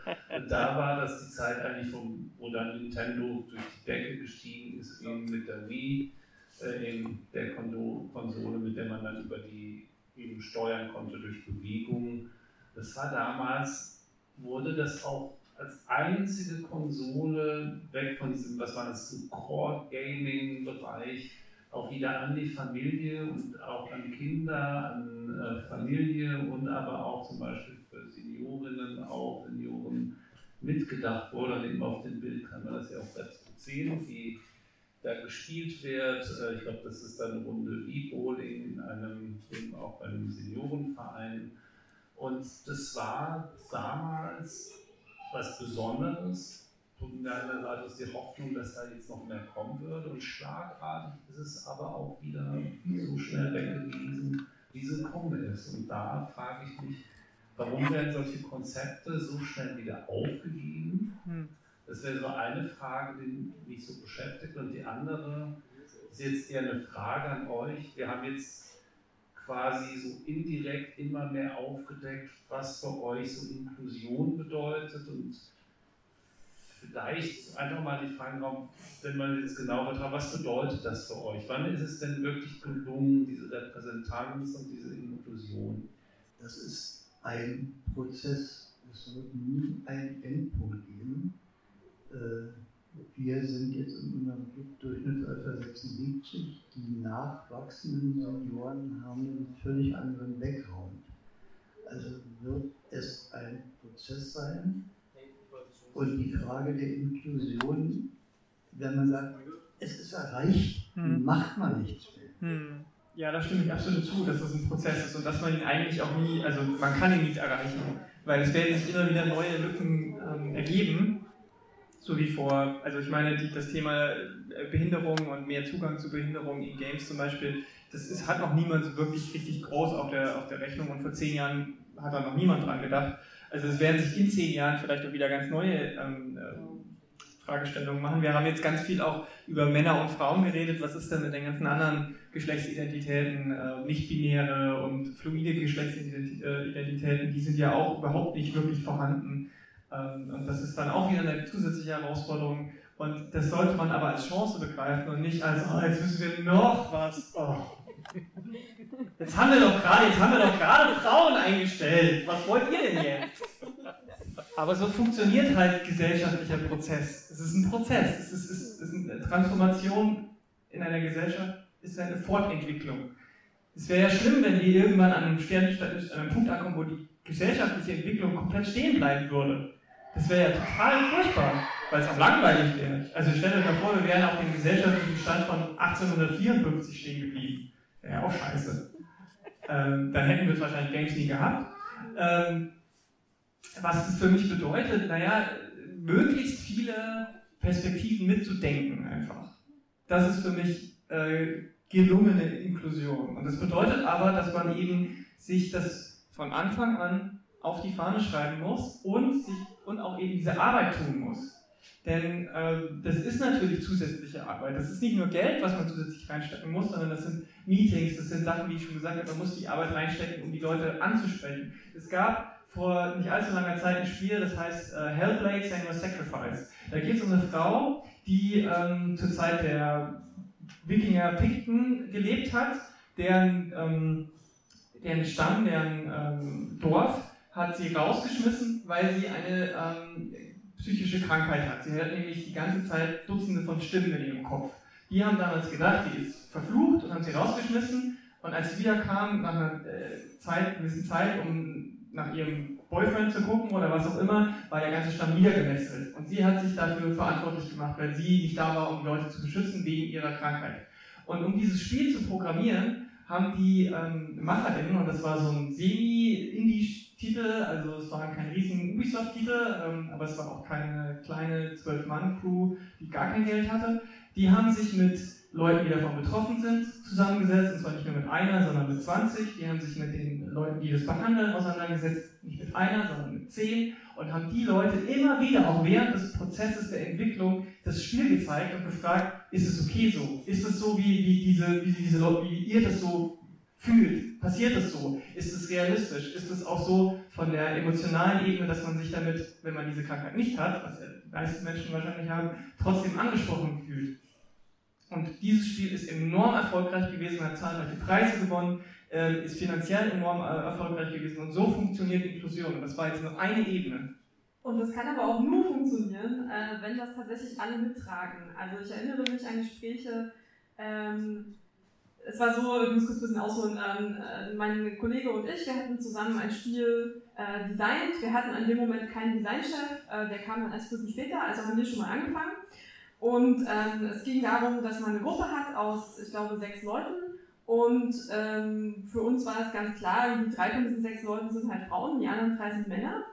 Da war das die Zeit eigentlich, vom, wo dann Nintendo durch die Decke gestiegen ist, eben mit der Wii, äh, in der Konsole, mit der man dann über die eben steuern konnte durch Bewegungen. Das war damals, wurde das auch als einzige Konsole weg von diesem, was war das, Core-Gaming-Bereich, auch wieder an die Familie und auch an Kinder, an äh, Familie und aber auch zum Beispiel für Seniorinnen, auch Senioren mitgedacht wurde. Und eben auf dem Bild kann man das ja auch dazu sehen, wie da gespielt wird. Äh, ich glaube, das ist dann eine Runde wie Bowling in einem, eben auch bei einem Seniorenverein. Und das war damals was Besonderes. Anderen Seite ist die Hoffnung, dass da jetzt noch mehr kommen würde. Und schlagartig ist es aber auch wieder so schnell weg gewesen, wie sie gekommen ist. Und da frage ich mich, warum werden solche Konzepte so schnell wieder aufgegeben? Hm. Das wäre so eine Frage, die mich so beschäftigt. Und die andere ist jetzt eher eine Frage an euch. Wir haben jetzt quasi so indirekt immer mehr aufgedeckt, was für euch so Inklusion bedeutet und vielleicht einfach mal die Frage, wenn man jetzt genau betrachtet, was bedeutet das für euch? Wann ist es denn wirklich gelungen, diese Repräsentanz und diese Inklusion? Das ist ein Prozess, es wird nie einen Endpunkt geben. Äh, wir sind jetzt in unserem Durchschnittsalter 76. Die nachwachsenden Senioren haben einen völlig anderen Background. Also wird es ein Prozess sein. Und die Frage der Inklusion, wenn man sagt, es ist erreicht, hm. macht man nichts mehr. Hm. Ja, da stimme ich absolut zu, dass das ein Prozess ist und dass man ihn eigentlich auch nie, also man kann ihn nicht erreichen, weil es werden sich immer wieder neue Lücken ähm, ergeben so wie vor, also ich meine, die, das Thema äh, Behinderung und mehr Zugang zu Behinderung in Games zum Beispiel, das ist, hat noch niemand so wirklich richtig groß auf der, auf der Rechnung und vor zehn Jahren hat da noch niemand dran gedacht. Also es werden sich in zehn Jahren vielleicht auch wieder ganz neue ähm, äh, Fragestellungen machen. Wir haben jetzt ganz viel auch über Männer und Frauen geredet. Was ist denn mit den ganzen anderen Geschlechtsidentitäten, äh, nicht-binäre und fluide Geschlechtsidentitäten? Die sind ja auch überhaupt nicht wirklich vorhanden. Ähm, und das ist dann auch wieder eine zusätzliche Herausforderung. Und das sollte man aber als Chance begreifen und nicht als, oh, jetzt müssen wir noch was. Oh. Jetzt haben wir doch gerade, jetzt haben wir doch gerade Frauen eingestellt. Was wollt ihr denn jetzt? Aber so funktioniert halt gesellschaftlicher Prozess. Es ist ein Prozess. Es ist, es ist eine Transformation in einer Gesellschaft, ist eine Fortentwicklung. Es wäre ja schlimm, wenn wir irgendwann an einem, Stern, an einem Punkt ankommen, wo die gesellschaftliche Entwicklung komplett stehen bleiben würde. Das wäre ja total furchtbar, weil es auch langweilig wäre. Also stellt euch mal vor, wir wären auf dem gesellschaftlichen Stand von 1854 stehen geblieben. Wäre ja auch scheiße. Ähm, dann hätten wir es wahrscheinlich Games nie gehabt. Ähm, was das für mich bedeutet, naja, möglichst viele Perspektiven mitzudenken einfach. Das ist für mich äh, gelungene Inklusion. Und das bedeutet aber, dass man eben sich das von Anfang an auf die Fahne schreiben muss und, sich, und auch eben diese Arbeit tun muss. Denn äh, das ist natürlich zusätzliche Arbeit. Das ist nicht nur Geld, was man zusätzlich reinstecken muss, sondern das sind Meetings, das sind Sachen, wie ich schon gesagt habe, man muss die Arbeit reinstecken, um die Leute anzusprechen. Es gab vor nicht allzu langer Zeit ein Spiel, das heißt äh, Hellblade Senua Sacrifice. Da geht es um eine Frau, die ähm, zur Zeit der Wikinger Pikten gelebt hat, deren, ähm, deren Stamm, deren ähm, Dorf hat sie rausgeschmissen, weil sie eine ähm, psychische Krankheit hat. Sie hat nämlich die ganze Zeit Dutzende von Stimmen in ihrem Kopf. Die haben damals gedacht, sie ist verflucht und haben sie rausgeschmissen. Und als sie wiederkam, nach einer äh, Zeit, gewissen Zeit, um nach ihrem Boyfriend zu gucken oder was auch immer, war der ganze Stamm niedergemesselt. Und sie hat sich dafür verantwortlich gemacht, weil sie nicht da war, um Leute zu beschützen wegen ihrer Krankheit. Und um dieses Spiel zu programmieren, haben die ähm, Macherinnen, und das war so ein Semi-Indie-Titel, also es war kein riesen Ubisoft-Titel, ähm, aber es war auch keine kleine Zwölf-Mann-Crew, die gar kein Geld hatte, die haben sich mit Leuten, die davon betroffen sind, zusammengesetzt, und zwar nicht nur mit einer, sondern mit 20. Die haben sich mit den Leuten, die das behandeln, auseinandergesetzt, nicht mit einer, sondern mit zehn und haben die Leute immer wieder, auch während des Prozesses der Entwicklung, das Spiel gezeigt und gefragt, ist es okay so? Ist es so, wie, wie, diese, wie, diese wie ihr das so fühlt? Passiert es so? Ist es realistisch? Ist es auch so von der emotionalen Ebene, dass man sich damit, wenn man diese Krankheit nicht hat, was die meisten Menschen wahrscheinlich haben, trotzdem angesprochen fühlt? Und dieses Spiel ist enorm erfolgreich gewesen, hat zahlreiche Preise gewonnen, äh, ist finanziell enorm äh, erfolgreich gewesen und so funktioniert Inklusion. Und das war jetzt nur eine Ebene. Und das kann aber auch nur funktionieren, äh, wenn das tatsächlich alle mittragen. Also ich erinnere mich an Gespräche, ähm, es war so, ich muss kurz ein bisschen ausholen, ähm, äh, mein Kollege und ich, wir hatten zusammen ein Spiel äh, designt. Wir hatten an dem Moment keinen Designchef, äh, der kam dann erst ein bisschen später, also haben wir schon mal angefangen. Und ähm, es ging darum, dass man eine Gruppe hat aus, ich glaube, sechs Leuten. Und ähm, für uns war es ganz klar, die drei von diesen sechs Leuten sind halt Frauen, die anderen drei sind Männer.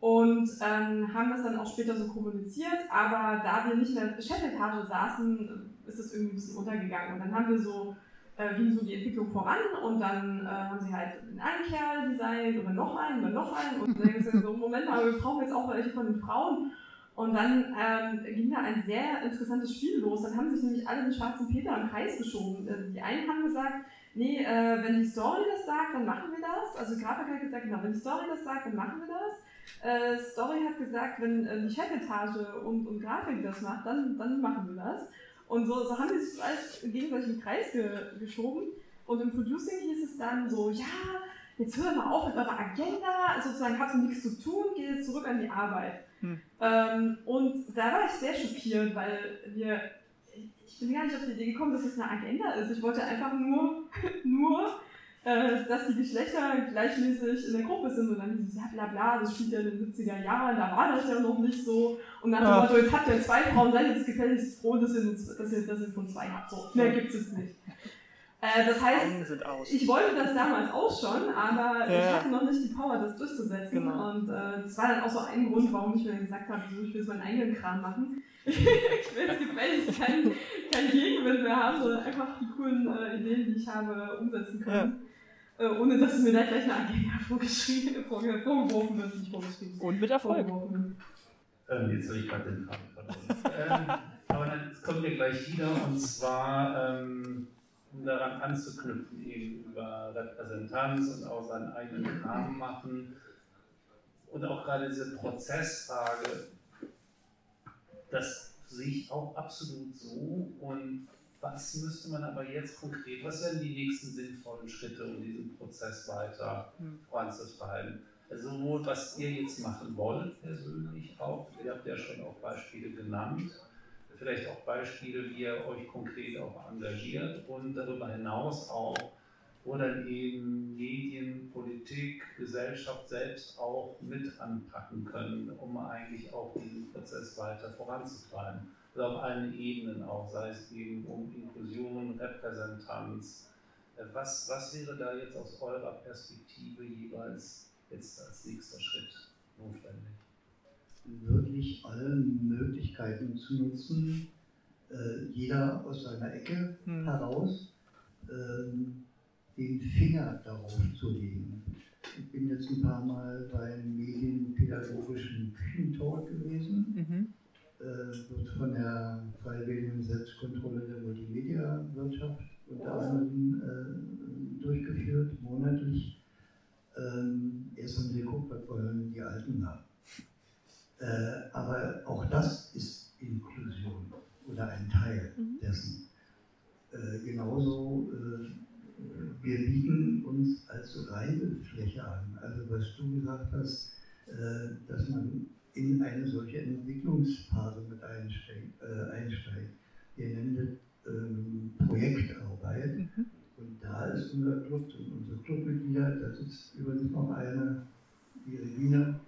und ähm, haben das dann auch später so kommuniziert, aber da wir nicht in der Chefetage saßen, ist es irgendwie ein bisschen untergegangen. Und dann haben wir so, äh, ging so die Entwicklung voran und dann äh, haben sie halt einen Kerl designt und dann noch einen dann noch einen und dann gesagt, so, Moment mal, wir brauchen jetzt auch welche von den Frauen. Und dann ähm, ging da ein sehr interessantes Spiel los. Dann haben sich nämlich alle den schwarzen Peter im Kreis geschoben. Also die einen haben gesagt, nee, äh, wenn die Story das sagt, dann machen wir das. Also Grafik hat gesagt, genau, wenn die Story das sagt, dann machen wir das. Äh, Story hat gesagt, wenn äh, die Chefetage und, und Grafik das macht, dann, dann machen wir das. Und so, so haben die sich alles gegenseitig im Kreis ge geschoben. Und im Producing hieß es dann so, ja, jetzt hört mal auf mit eurer Agenda, sozusagen habt ihr nichts zu tun, geht jetzt zurück an die Arbeit. Hm. Ähm, und da war ich sehr schockiert, weil wir, ich bin gar nicht auf die Idee gekommen, dass das eine Agenda ist. Ich wollte einfach nur, nur äh, dass die Geschlechter gleichmäßig in der Gruppe sind. Und dann dieses, ja bla bla, das spielt ja in den 70er Jahren, da war das ja noch nicht so. Und dann ja. so, jetzt habt ihr zwei Frauen, seid jetzt gefälligst froh, dass ihr, dass ihr, dass ihr von zwei habt. So, mehr gibt es nicht. Äh, das heißt, ich wollte das damals auch schon, aber ja. ich hatte noch nicht die Power, das durchzusetzen. Genau. Und äh, das war dann auch so ein Grund, warum ich mir gesagt habe, ich will jetzt meinen eigenen Kram machen. ich will jetzt gefälligst keinen kein Gegenwind mehr haben, sondern einfach die coolen äh, Ideen, die ich habe, umsetzen können. Ja. Äh, ohne dass mir da gleich eine Agenda vorgeschrieben, vorgeworfen wird, nicht vorgeschrieben Und mit Erfolg. Ähm, jetzt habe ich gerade den Faden verloren. ähm, aber dann kommen wir gleich wieder und zwar. Ähm, um daran anzuknüpfen, eben über Repräsentanz und auch seinen eigenen Namen machen. Und auch gerade diese Prozessfrage, das sehe ich auch absolut so. Und was müsste man aber jetzt konkret, was wären die nächsten sinnvollen Schritte, um diesen Prozess weiter hm. voranzutreiben? Also sowohl was ihr jetzt machen wollt persönlich auch, ihr habt ja schon auch Beispiele genannt, vielleicht auch Beispiele, wie ihr euch konkret auch engagiert und darüber hinaus auch, wo dann eben Medien, Politik, Gesellschaft selbst auch mit anpacken können, um eigentlich auch diesen Prozess weiter voranzutreiben. Also auf allen Ebenen auch, sei es eben um Inklusion, Repräsentanz. Was, was wäre da jetzt aus eurer Perspektive jeweils jetzt als nächster Schritt notwendig? wirklich alle Möglichkeiten zu nutzen, äh, jeder aus seiner Ecke hm. heraus ähm, den Finger darauf zu legen. Ich bin jetzt ein paar Mal beim medienpädagogischen Küchentalk gewesen. Mhm. Wird von der Freiwilligen Selbstkontrolle der Multimedia-Wirtschaft unter anderem äh, durchgeführt, monatlich. Ähm, erst haben sie geguckt, was wollen die Alten haben. Äh, aber auch das ist Inklusion oder ein Teil mhm. dessen. Äh, genauso, äh, wir bieten uns als Reibefläche an. Also was du gesagt hast, äh, dass man in eine solche Entwicklungsphase mit einsteigt. Äh, einsteigt. Wir nennen das ähm, Projektarbeit. Mhm. Und da ist unser Club und unsere Clubmitglieder, da sitzt übrigens noch eine, die Regina,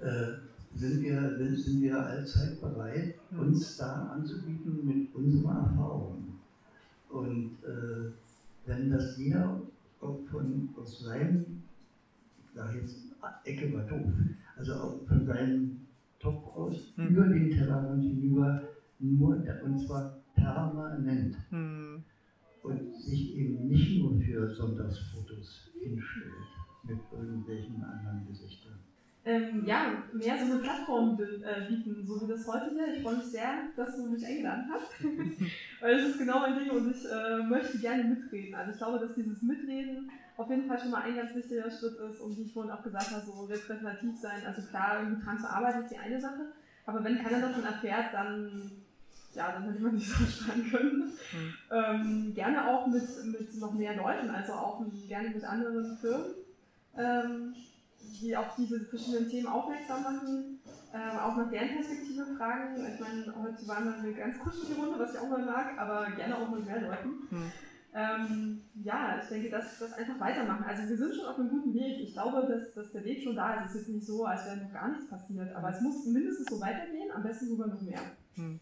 äh, sind wir, sind wir allzeit bereit, mhm. uns da anzubieten mit unserer Erfahrung. Und äh, wenn das jeder von, aus seinem, ich sage jetzt, Ecke war doof, also auch von seinem Topf aus mhm. über den Tellerrand hinüber, nur, und zwar permanent. Mhm. Und sich eben nicht nur für Sonntagsfotos hinstellt mit irgendwelchen anderen Gesichtern ähm, ja, mehr so eine Plattform äh, bieten, so wie das heute hier. Ich freue mich sehr, dass du mich eingeladen hast, weil es ist genau mein Ding und ich äh, möchte gerne mitreden. Also ich glaube, dass dieses Mitreden auf jeden Fall schon mal ein ganz wichtiger Schritt ist und wie ich vorhin auch gesagt habe, so repräsentativ sein. Also klar, irgendwie dran zu arbeiten ist die eine Sache, aber wenn keiner davon erfährt, dann ja, dann hätte man sich so sparen können. Mhm. Ähm, gerne auch mit, mit noch mehr Leuten, also auch gerne mit anderen Firmen. Ähm, die auf diese verschiedenen Themen aufmerksam machen, äh, auch nach deren Perspektive fragen. Ich meine, heute waren wir eine ganz kuschelige Runde, was ich auch mal mag, aber gerne auch mit mehr Leuten. Hm. Ähm, ja, ich denke, dass das einfach weitermachen. Also wir sind schon auf einem guten Weg. Ich glaube, dass, dass der Weg schon da ist. Es ist jetzt nicht so, als wäre noch gar nichts passiert, aber es muss mindestens so weitergehen, am besten sogar noch mehr. Hm.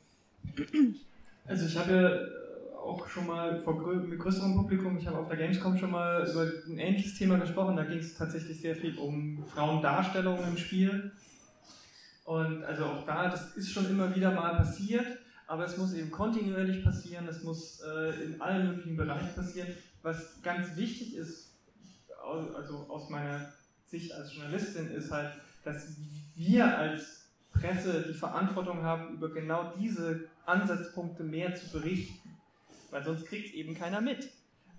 Also ich habe auch schon mal vor grö mit größerem Publikum, ich habe auf der Gamescom schon mal über ein ähnliches Thema gesprochen, da ging es tatsächlich sehr viel um Frauendarstellungen im Spiel. Und also auch da, das ist schon immer wieder mal passiert, aber es muss eben kontinuierlich passieren, es muss äh, in allen möglichen Bereichen passieren. Was ganz wichtig ist, also aus meiner Sicht als Journalistin, ist halt, dass wir als Presse die Verantwortung haben, über genau diese Ansatzpunkte mehr zu berichten. Weil sonst kriegt es eben keiner mit.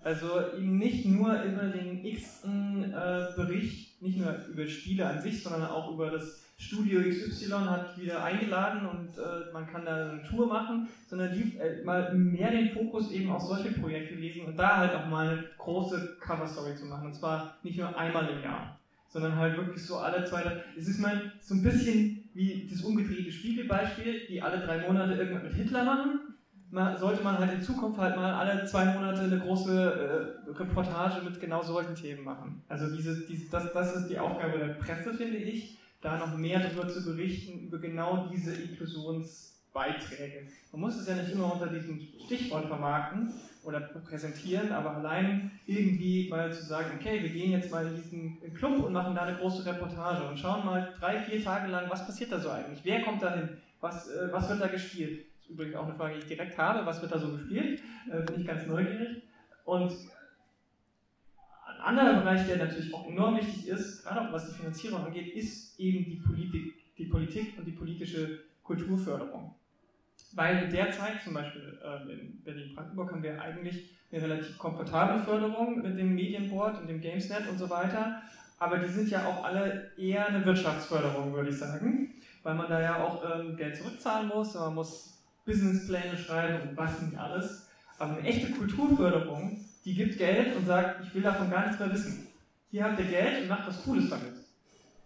Also eben nicht nur immer den x-ten äh, Bericht, nicht nur über Spiele an sich, sondern auch über das Studio XY hat wieder eingeladen und äh, man kann da eine Tour machen, sondern die, äh, mal mehr den Fokus eben auf solche Projekte lesen und da halt auch mal eine große Cover-Story zu machen. Und zwar nicht nur einmal im Jahr, sondern halt wirklich so alle zwei, es ist mal so ein bisschen wie das umgedrehte Spiegelbeispiel, die alle drei Monate irgendwas mit Hitler machen. Man, sollte man halt in Zukunft halt mal alle zwei Monate eine große äh, Reportage mit genau solchen Themen machen. Also diese, diese, das, das ist die Aufgabe der Presse, finde ich, da noch mehr darüber zu berichten, über genau diese Inklusionsbeiträge. Man muss es ja nicht immer unter diesem Stichwort vermarkten, oder präsentieren, aber allein irgendwie mal zu sagen, okay, wir gehen jetzt mal in diesen Club und machen da eine große Reportage und schauen mal drei, vier Tage lang, was passiert da so eigentlich? Wer kommt da hin? Was, äh, was wird da gespielt? Ist übrigens auch eine Frage, die ich direkt habe. Was wird da so gespielt? Äh, bin ich ganz neugierig. Und ein anderer Bereich, der natürlich auch enorm wichtig ist, gerade auch was die Finanzierung angeht, ist eben die Politik, die Politik und die politische Kulturförderung. Weil derzeit, zum Beispiel äh, in Berlin-Brandenburg, haben wir eigentlich eine relativ komfortable Förderung mit dem Medienboard und dem Gamesnet und so weiter. Aber die sind ja auch alle eher eine Wirtschaftsförderung, würde ich sagen. Weil man da ja auch ähm, Geld zurückzahlen muss, man muss Businesspläne schreiben und was nicht alles. Aber eine echte Kulturförderung, die gibt Geld und sagt, ich will davon gar nichts mehr wissen. Hier habt ihr Geld und macht was Cooles damit.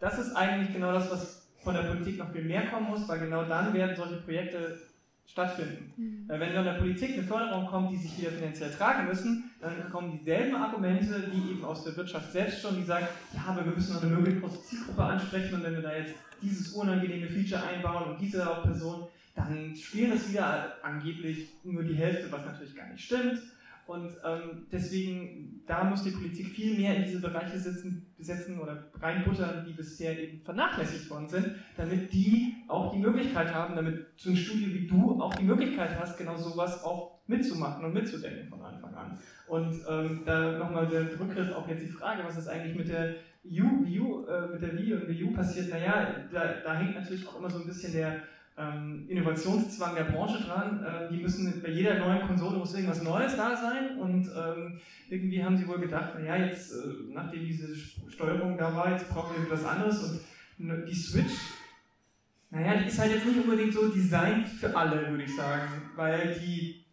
Das ist eigentlich genau das, was von der Politik noch viel mehr kommen muss, weil genau dann werden solche Projekte stattfinden. Mhm. Wenn von der Politik eine Förderung kommt, die sich wieder finanziell tragen müssen, dann kommen dieselben Argumente, wie eben aus der Wirtschaft selbst schon, die sagen, ja, aber wir müssen noch eine möglichst große Zielgruppe ansprechen und wenn wir da jetzt dieses unangenehme Feature einbauen und diese Hauptperson, dann spielen das wieder angeblich nur die Hälfte, was natürlich gar nicht stimmt. Und ähm, deswegen, da muss die Politik viel mehr in diese Bereiche sitzen, besetzen oder reinbuttern, die bisher eben vernachlässigt worden sind, damit die auch die Möglichkeit haben, damit so ein Studio wie du auch die Möglichkeit hast, genau sowas auch mitzumachen und mitzudenken von Anfang an. Und ähm, da nochmal der Rückgriff auf jetzt die Frage, was ist eigentlich mit der U, Wii U, äh, mit der Wii und Wii U passiert, naja, da, da hängt natürlich auch immer so ein bisschen der Innovationszwang der Branche dran. Ähm, die müssen bei jeder neuen Konsole muss irgendwas Neues da sein. Und ähm, irgendwie haben sie wohl gedacht, naja, jetzt, äh, nachdem diese Steuerung da war, jetzt brauchen wir etwas anderes. Und die Switch, naja, die ist halt jetzt nicht unbedingt so designt für alle, würde ich sagen, weil die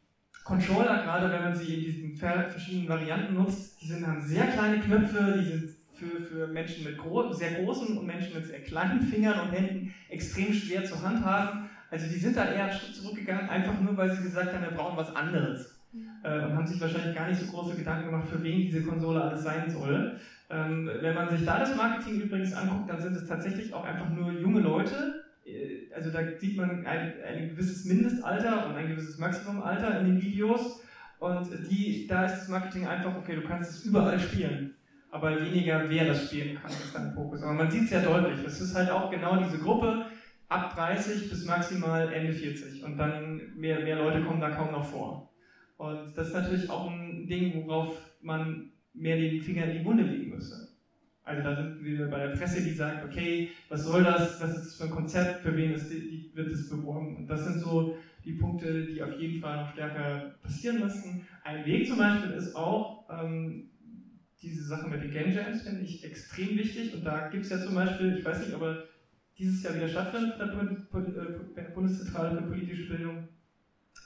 Controller, gerade wenn man sie in diesen verschiedenen Varianten nutzt, die sind, haben sehr kleine Knöpfe, die sind für, für Menschen mit gro sehr großen und Menschen mit sehr kleinen Fingern und Händen extrem schwer zu handhaben. Also die sind da eher einen Schritt zurückgegangen, einfach nur weil sie gesagt haben, wir brauchen was anderes. Äh, und haben sich wahrscheinlich gar nicht so große Gedanken gemacht, für wen diese Konsole alles sein soll. Ähm, wenn man sich da das Marketing übrigens anguckt, dann sind es tatsächlich auch einfach nur junge Leute. Äh, also da sieht man ein, ein gewisses Mindestalter und ein gewisses Maximumalter in den Videos. Und die, da ist das Marketing einfach, okay, du kannst es überall spielen aber weniger wer das spielen kann, ist dann Fokus. Aber man sieht es ja deutlich. Es ist halt auch genau diese Gruppe ab 30 bis maximal Ende 40 und dann mehr, mehr Leute kommen da kaum noch vor. Und das ist natürlich auch ein Ding, worauf man mehr den Finger in die Wunde legen müsste. Also da sind wir bei der Presse, die sagt, okay, was soll das, was ist das für ein Konzept, für wen ist die, wird es beworben? Und das sind so die Punkte, die auf jeden Fall noch stärker passieren müssten. Ein Weg zum Beispiel ist auch, ähm, diese Sache mit den Game Jams finde ich extrem wichtig und da gibt es ja zum Beispiel, ich weiß nicht, aber dieses Jahr wieder stattfindet der äh, Bundeszentrale für politische Bildung.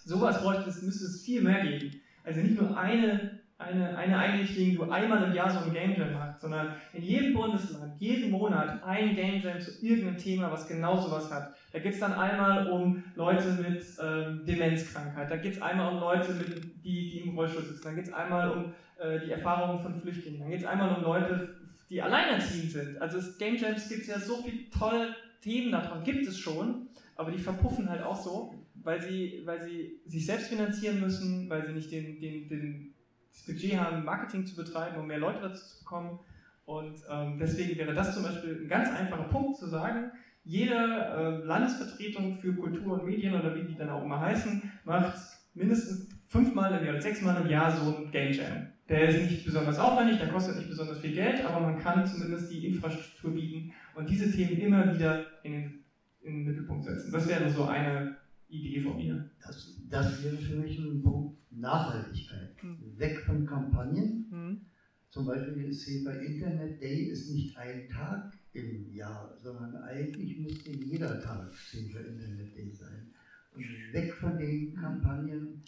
Sowas bräuchte es, müsste es viel mehr geben. Also nicht nur eine, eine, eine Einrichtung, die du einmal im Jahr so ein Game Jam hast, sondern in jedem Bundesland, jeden Monat ein Game Jam zu irgendeinem Thema, was genau sowas hat. Da geht es dann einmal um Leute mit ähm, Demenzkrankheit, da geht es einmal um Leute, mit, die, die im Rollstuhl sitzen, da geht es einmal um äh, die Erfahrungen von Flüchtlingen. Dann geht es einmal um Leute, die alleinerziehend sind. Also es, Game Jams gibt es ja so viele tolle Themen davon, gibt es schon, aber die verpuffen halt auch so, weil sie, weil sie sich selbst finanzieren müssen, weil sie nicht den, den, den, das Budget haben, Marketing zu betreiben, um mehr Leute dazu zu bekommen. Und ähm, deswegen wäre das zum Beispiel ein ganz einfacher Punkt zu sagen, jede äh, Landesvertretung für Kultur und Medien oder wie die dann auch immer heißen, macht mindestens fünfmal im Jahr oder sechsmal im Jahr so ein Game Jam. Der ist nicht besonders aufwendig, der kostet nicht besonders viel Geld, aber man kann zumindest die Infrastruktur bieten und diese Themen immer wieder in den, in den Mittelpunkt setzen. Das wäre so eine Idee von mir. Das, das wäre für mich ein Punkt Nachhaltigkeit. Hm. Weg von Kampagnen. Hm. Zum Beispiel ist hier bei Internet Day ist nicht ein Tag im Jahr, sondern eigentlich müsste jeder Tag für Internet Day sein. Und weg von den Kampagnen,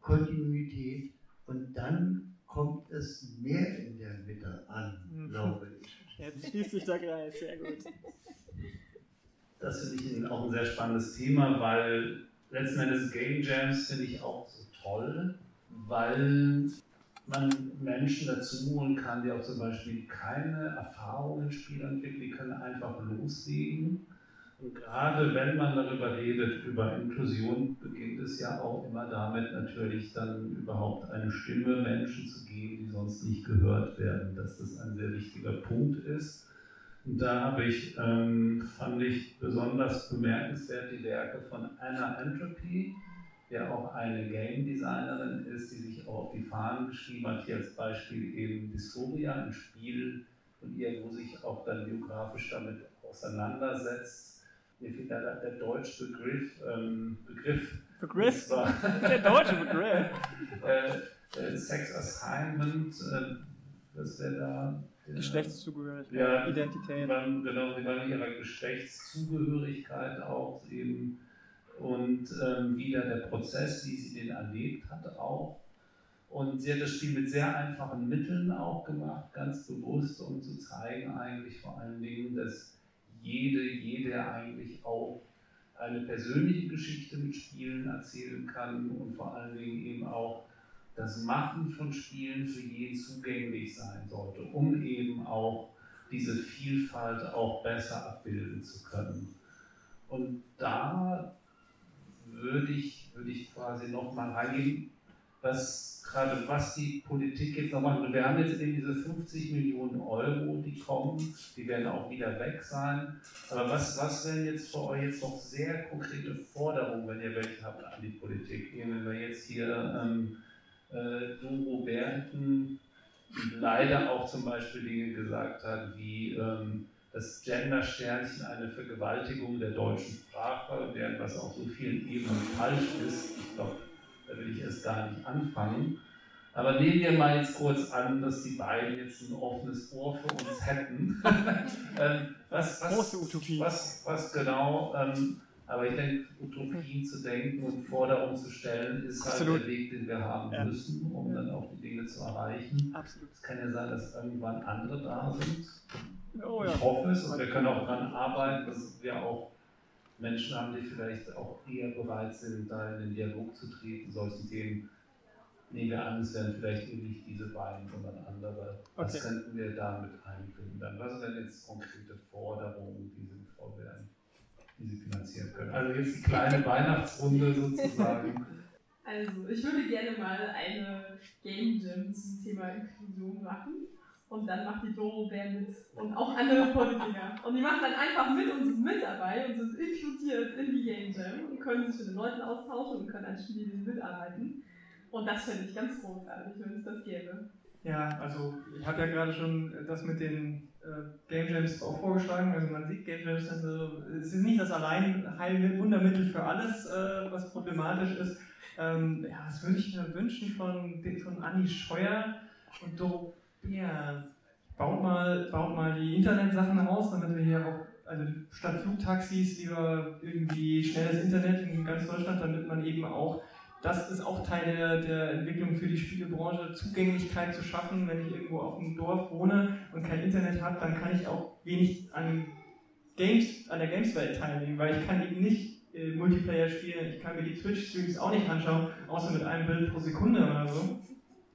Kontinuität und dann kommt es mehr in der Mitte an, mhm. glaube ich. Jetzt schließt sich der Kreis, sehr gut. Das finde ich auch ein sehr spannendes Thema, weil letzten Endes Game Jams finde ich auch so toll, weil man Menschen dazu holen kann, die auch zum Beispiel keine Erfahrung in Spielen entwickeln, die können einfach loslegen. Und gerade wenn man darüber redet, über Inklusion, beginnt es ja auch immer damit, natürlich dann überhaupt eine Stimme Menschen zu geben, die sonst nicht gehört werden, dass das ein sehr wichtiger Punkt ist. Da habe ich, ähm, fand ich besonders bemerkenswert die Werke von Anna Entropy, der auch eine Game Designerin ist, die sich auch auf die Fahnen geschrieben hat, hier als Beispiel eben Dysphoria, ein Spiel von ihr, wo sich auch dann biografisch damit auseinandersetzt. Mir fehlt da der deutsche Begriff. Ähm, Begriff. Begriff? der deutsche Begriff. äh, äh, Sex Assignment, äh, was wäre da? Geschlechtszugehörigkeit, ja, Identität. Man, genau, sie waren ihrer Geschlechtszugehörigkeit auch eben und ähm, wieder der Prozess, wie sie den erlebt hat auch. Und sie hat das Spiel mit sehr einfachen Mitteln auch gemacht, ganz bewusst, um zu zeigen eigentlich vor allen Dingen, dass jede, jede eigentlich auch eine persönliche Geschichte mit Spielen erzählen kann und vor allen Dingen eben auch das Machen von Spielen für jeden zugänglich sein sollte, um eben auch diese Vielfalt auch besser abbilden zu können. Und da würde ich, würde ich quasi nochmal reingehen, was gerade was die Politik jetzt noch macht. Wir haben jetzt eben diese 50 Millionen Euro, die kommen, die werden auch wieder weg sein. Aber was, was wären jetzt für euch jetzt noch sehr konkrete Forderungen, wenn ihr welche habt an die Politik? Wenn wir jetzt hier ähm, äh, Doro Bernden leider auch zum Beispiel Dinge gesagt hat, wie ähm, das Gender-Sternchen eine Vergewaltigung der deutschen Sprache, während was auf so vielen Ebenen falsch ist. Ich glaube, da will ich erst gar nicht anfangen. Aber nehmen wir mal jetzt kurz an, dass die beiden jetzt ein offenes Ohr für uns hätten. ähm, was, was, Große Utopie. Was, was genau, ähm, aber ich denke, Utopien zu denken und Forderungen zu stellen, ist halt Absolut. halt der Weg, den wir haben ja. müssen, um dann auch die Dinge zu erreichen. Absolut. Es kann ja sein, dass irgendwann andere da sind Oh, ja. Ich hoffe es und wir können auch daran arbeiten, dass wir auch Menschen haben, die vielleicht auch eher bereit sind, da in den Dialog zu treten, solchen Themen. Nehmen wir an, es wären vielleicht nicht diese beiden, sondern andere. Was okay. könnten wir damit einbringen? Dann, was sind denn jetzt konkrete Forderungen, die sinnvoll wären, die Sie finanzieren können? Also jetzt die kleine Weihnachtsrunde sozusagen. Also, ich würde gerne mal eine Game Jam zum Thema Inklusion machen. Und dann macht die Doro Bär mit und auch andere Politiker. Und die machen dann einfach mit und sind mit dabei und sind inkludiert in die Game Jam und können sich mit den Leuten austauschen und können an Spielen mitarbeiten. Und das finde ich ganz großartig, wenn es das gäbe. Ja, also ich habe ja gerade schon das mit den Game Jams auch vorgeschlagen. Also man sieht Game Jams, also es ist nicht das allein Wundermittel für alles, äh, was problematisch ist. Ähm, ja, was würde ich mir wünschen von, von Anni Scheuer und Doro ja, baut mal, baut mal die Internetsachen aus, damit wir hier auch, also statt Flugtaxis lieber irgendwie schnelles Internet in ganz Deutschland, damit man eben auch, das ist auch Teil der, der Entwicklung für die Spielebranche, Zugänglichkeit zu schaffen. Wenn ich irgendwo auf einem Dorf wohne und kein Internet habe, dann kann ich auch wenig an Games, an der Gameswelt teilnehmen, weil ich kann eben nicht äh, Multiplayer spielen, ich kann mir die Twitch-Streams auch nicht anschauen, außer mit einem Bild pro Sekunde oder so,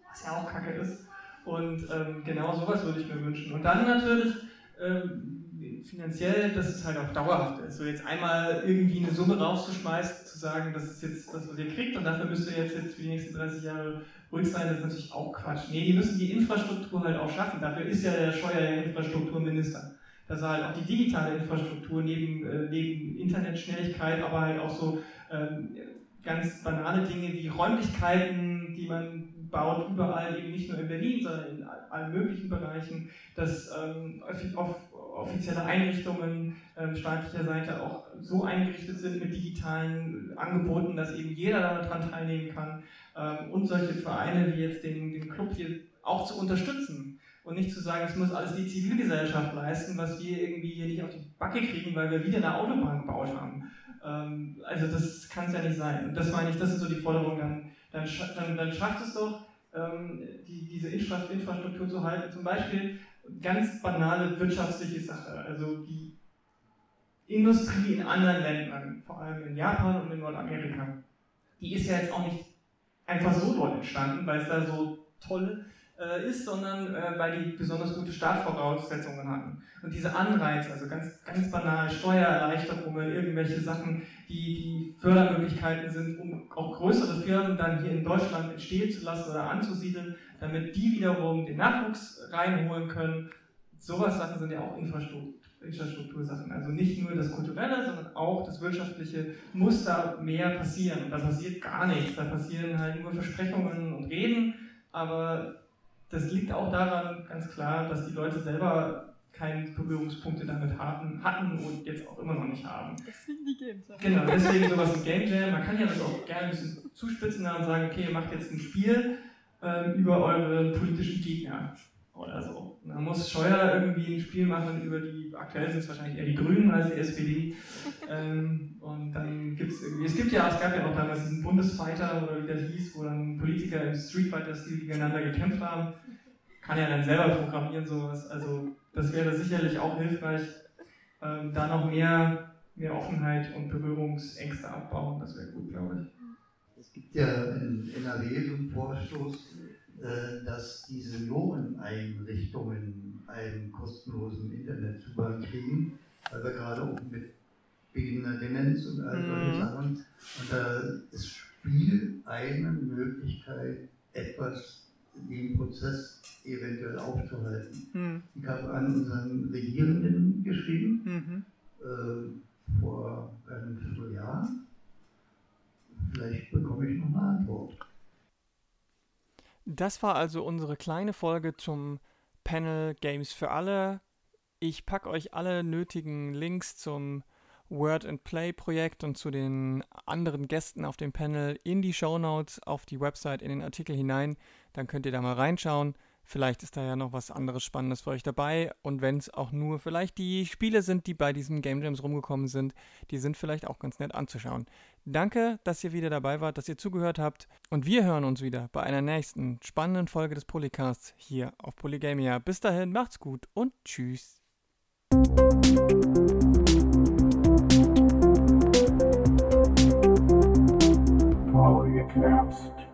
was ja auch kacke ist. Und ähm, genau sowas würde ich mir wünschen. Und dann natürlich ähm, finanziell, dass es halt auch dauerhaft ist. So jetzt einmal irgendwie eine Summe rauszuschmeißen, zu sagen, das ist jetzt das, was ihr kriegt und dafür müsst ihr jetzt, jetzt für die nächsten 30 Jahre ruhig sein, das ist natürlich auch Quatsch. Nee, die müssen die Infrastruktur halt auch schaffen. Dafür ist ja der Scheuer der Infrastrukturminister. dass er halt auch die digitale Infrastruktur neben, äh, neben Internetschnelligkeit, aber halt auch so ähm, ganz banale Dinge wie Räumlichkeiten, die man baut, überall, eben nicht nur in Berlin, sondern in allen möglichen Bereichen, dass ähm, auf, offizielle Einrichtungen ähm, staatlicher Seite auch so eingerichtet sind mit digitalen Angeboten, dass eben jeder daran teilnehmen kann ähm, und solche Vereine wie jetzt den, den Club hier auch zu unterstützen und nicht zu sagen, es muss alles die Zivilgesellschaft leisten, was wir irgendwie hier nicht auf die Backe kriegen, weil wir wieder eine Autobahn gebaut haben. Ähm, also das kann es ja nicht sein. Und das meine ich, das sind so die Forderungen, dann, dann, dann, dann schafft es doch, ähm, die, diese Infrastruktur zu halten. Zum Beispiel ganz banale wirtschaftliche Sache, also die Industrie in anderen Ländern, vor allem in Japan und in Nordamerika, die ist ja jetzt auch nicht einfach so dort entstanden, weil es da so tolle äh, ist, sondern äh, weil die besonders gute Startvoraussetzungen hatten. Und diese Anreize, also ganz, ganz banal, Steuererleichterungen, irgendwelche Sachen, die, die Fördermöglichkeiten sind, um auch größere Firmen dann hier in Deutschland entstehen zu lassen oder anzusiedeln, damit die wiederum den Nachwuchs reinholen können. Sowas Sachen sind ja auch Infrastruktur. Infrastruktursachen. Also nicht nur das Kulturelle, sondern auch das Wirtschaftliche muss da mehr passieren. Und da passiert gar nichts. Da passieren halt nur Versprechungen und Reden, aber das liegt auch daran, ganz klar, dass die Leute selber keine Berührungspunkte damit hatten, hatten und jetzt auch immer noch nicht haben. Deswegen die Game Jam. Genau, deswegen sowas wie Game Jam. Man kann ja das auch gerne ein bisschen zuspitzen und sagen, okay, ihr macht jetzt ein Spiel ähm, über eure politischen Gegner oder so. Und dann muss Scheuer irgendwie ein Spiel machen über die, aktuell sind es wahrscheinlich eher die Grünen als die SPD. ähm, und dann gibt es irgendwie, es gibt ja, es gab ja auch damals diesen Bundesfighter oder wie das hieß, wo dann Politiker im Street Fighter-Stil gegeneinander gekämpft haben. Kann ja dann selber programmieren, sowas. Also das wäre sicherlich auch hilfreich, ähm, da noch mehr, mehr Offenheit und Berührungsängste abbauen. Das wäre gut, glaube ich. Es gibt ja in NRW so einen Vorstoß, äh, dass die Senioreneinrichtungen einen kostenlosen Internetzugang kriegen, weil wir gerade auch mit beginnender Demenz und all solche mhm. Sachen. Und da ist Spiel eine Möglichkeit, etwas den Prozess eventuell aufzuhalten. Mhm. Ich habe an unseren Regierenden geschrieben, mhm. äh, vor einem Vierteljahr. Vielleicht bekomme ich noch eine Antwort. Das war also unsere kleine Folge zum Panel Games für alle. Ich packe euch alle nötigen Links zum Word and Play Projekt und zu den anderen Gästen auf dem Panel in die Show Notes auf die Website in den Artikel hinein. Dann könnt ihr da mal reinschauen. Vielleicht ist da ja noch was anderes Spannendes für euch dabei. Und wenn es auch nur vielleicht die Spiele sind, die bei diesen Game Jams rumgekommen sind, die sind vielleicht auch ganz nett anzuschauen. Danke, dass ihr wieder dabei wart, dass ihr zugehört habt. Und wir hören uns wieder bei einer nächsten spannenden Folge des Polycasts hier auf Polygamia. Bis dahin, macht's gut und tschüss. Polycasts.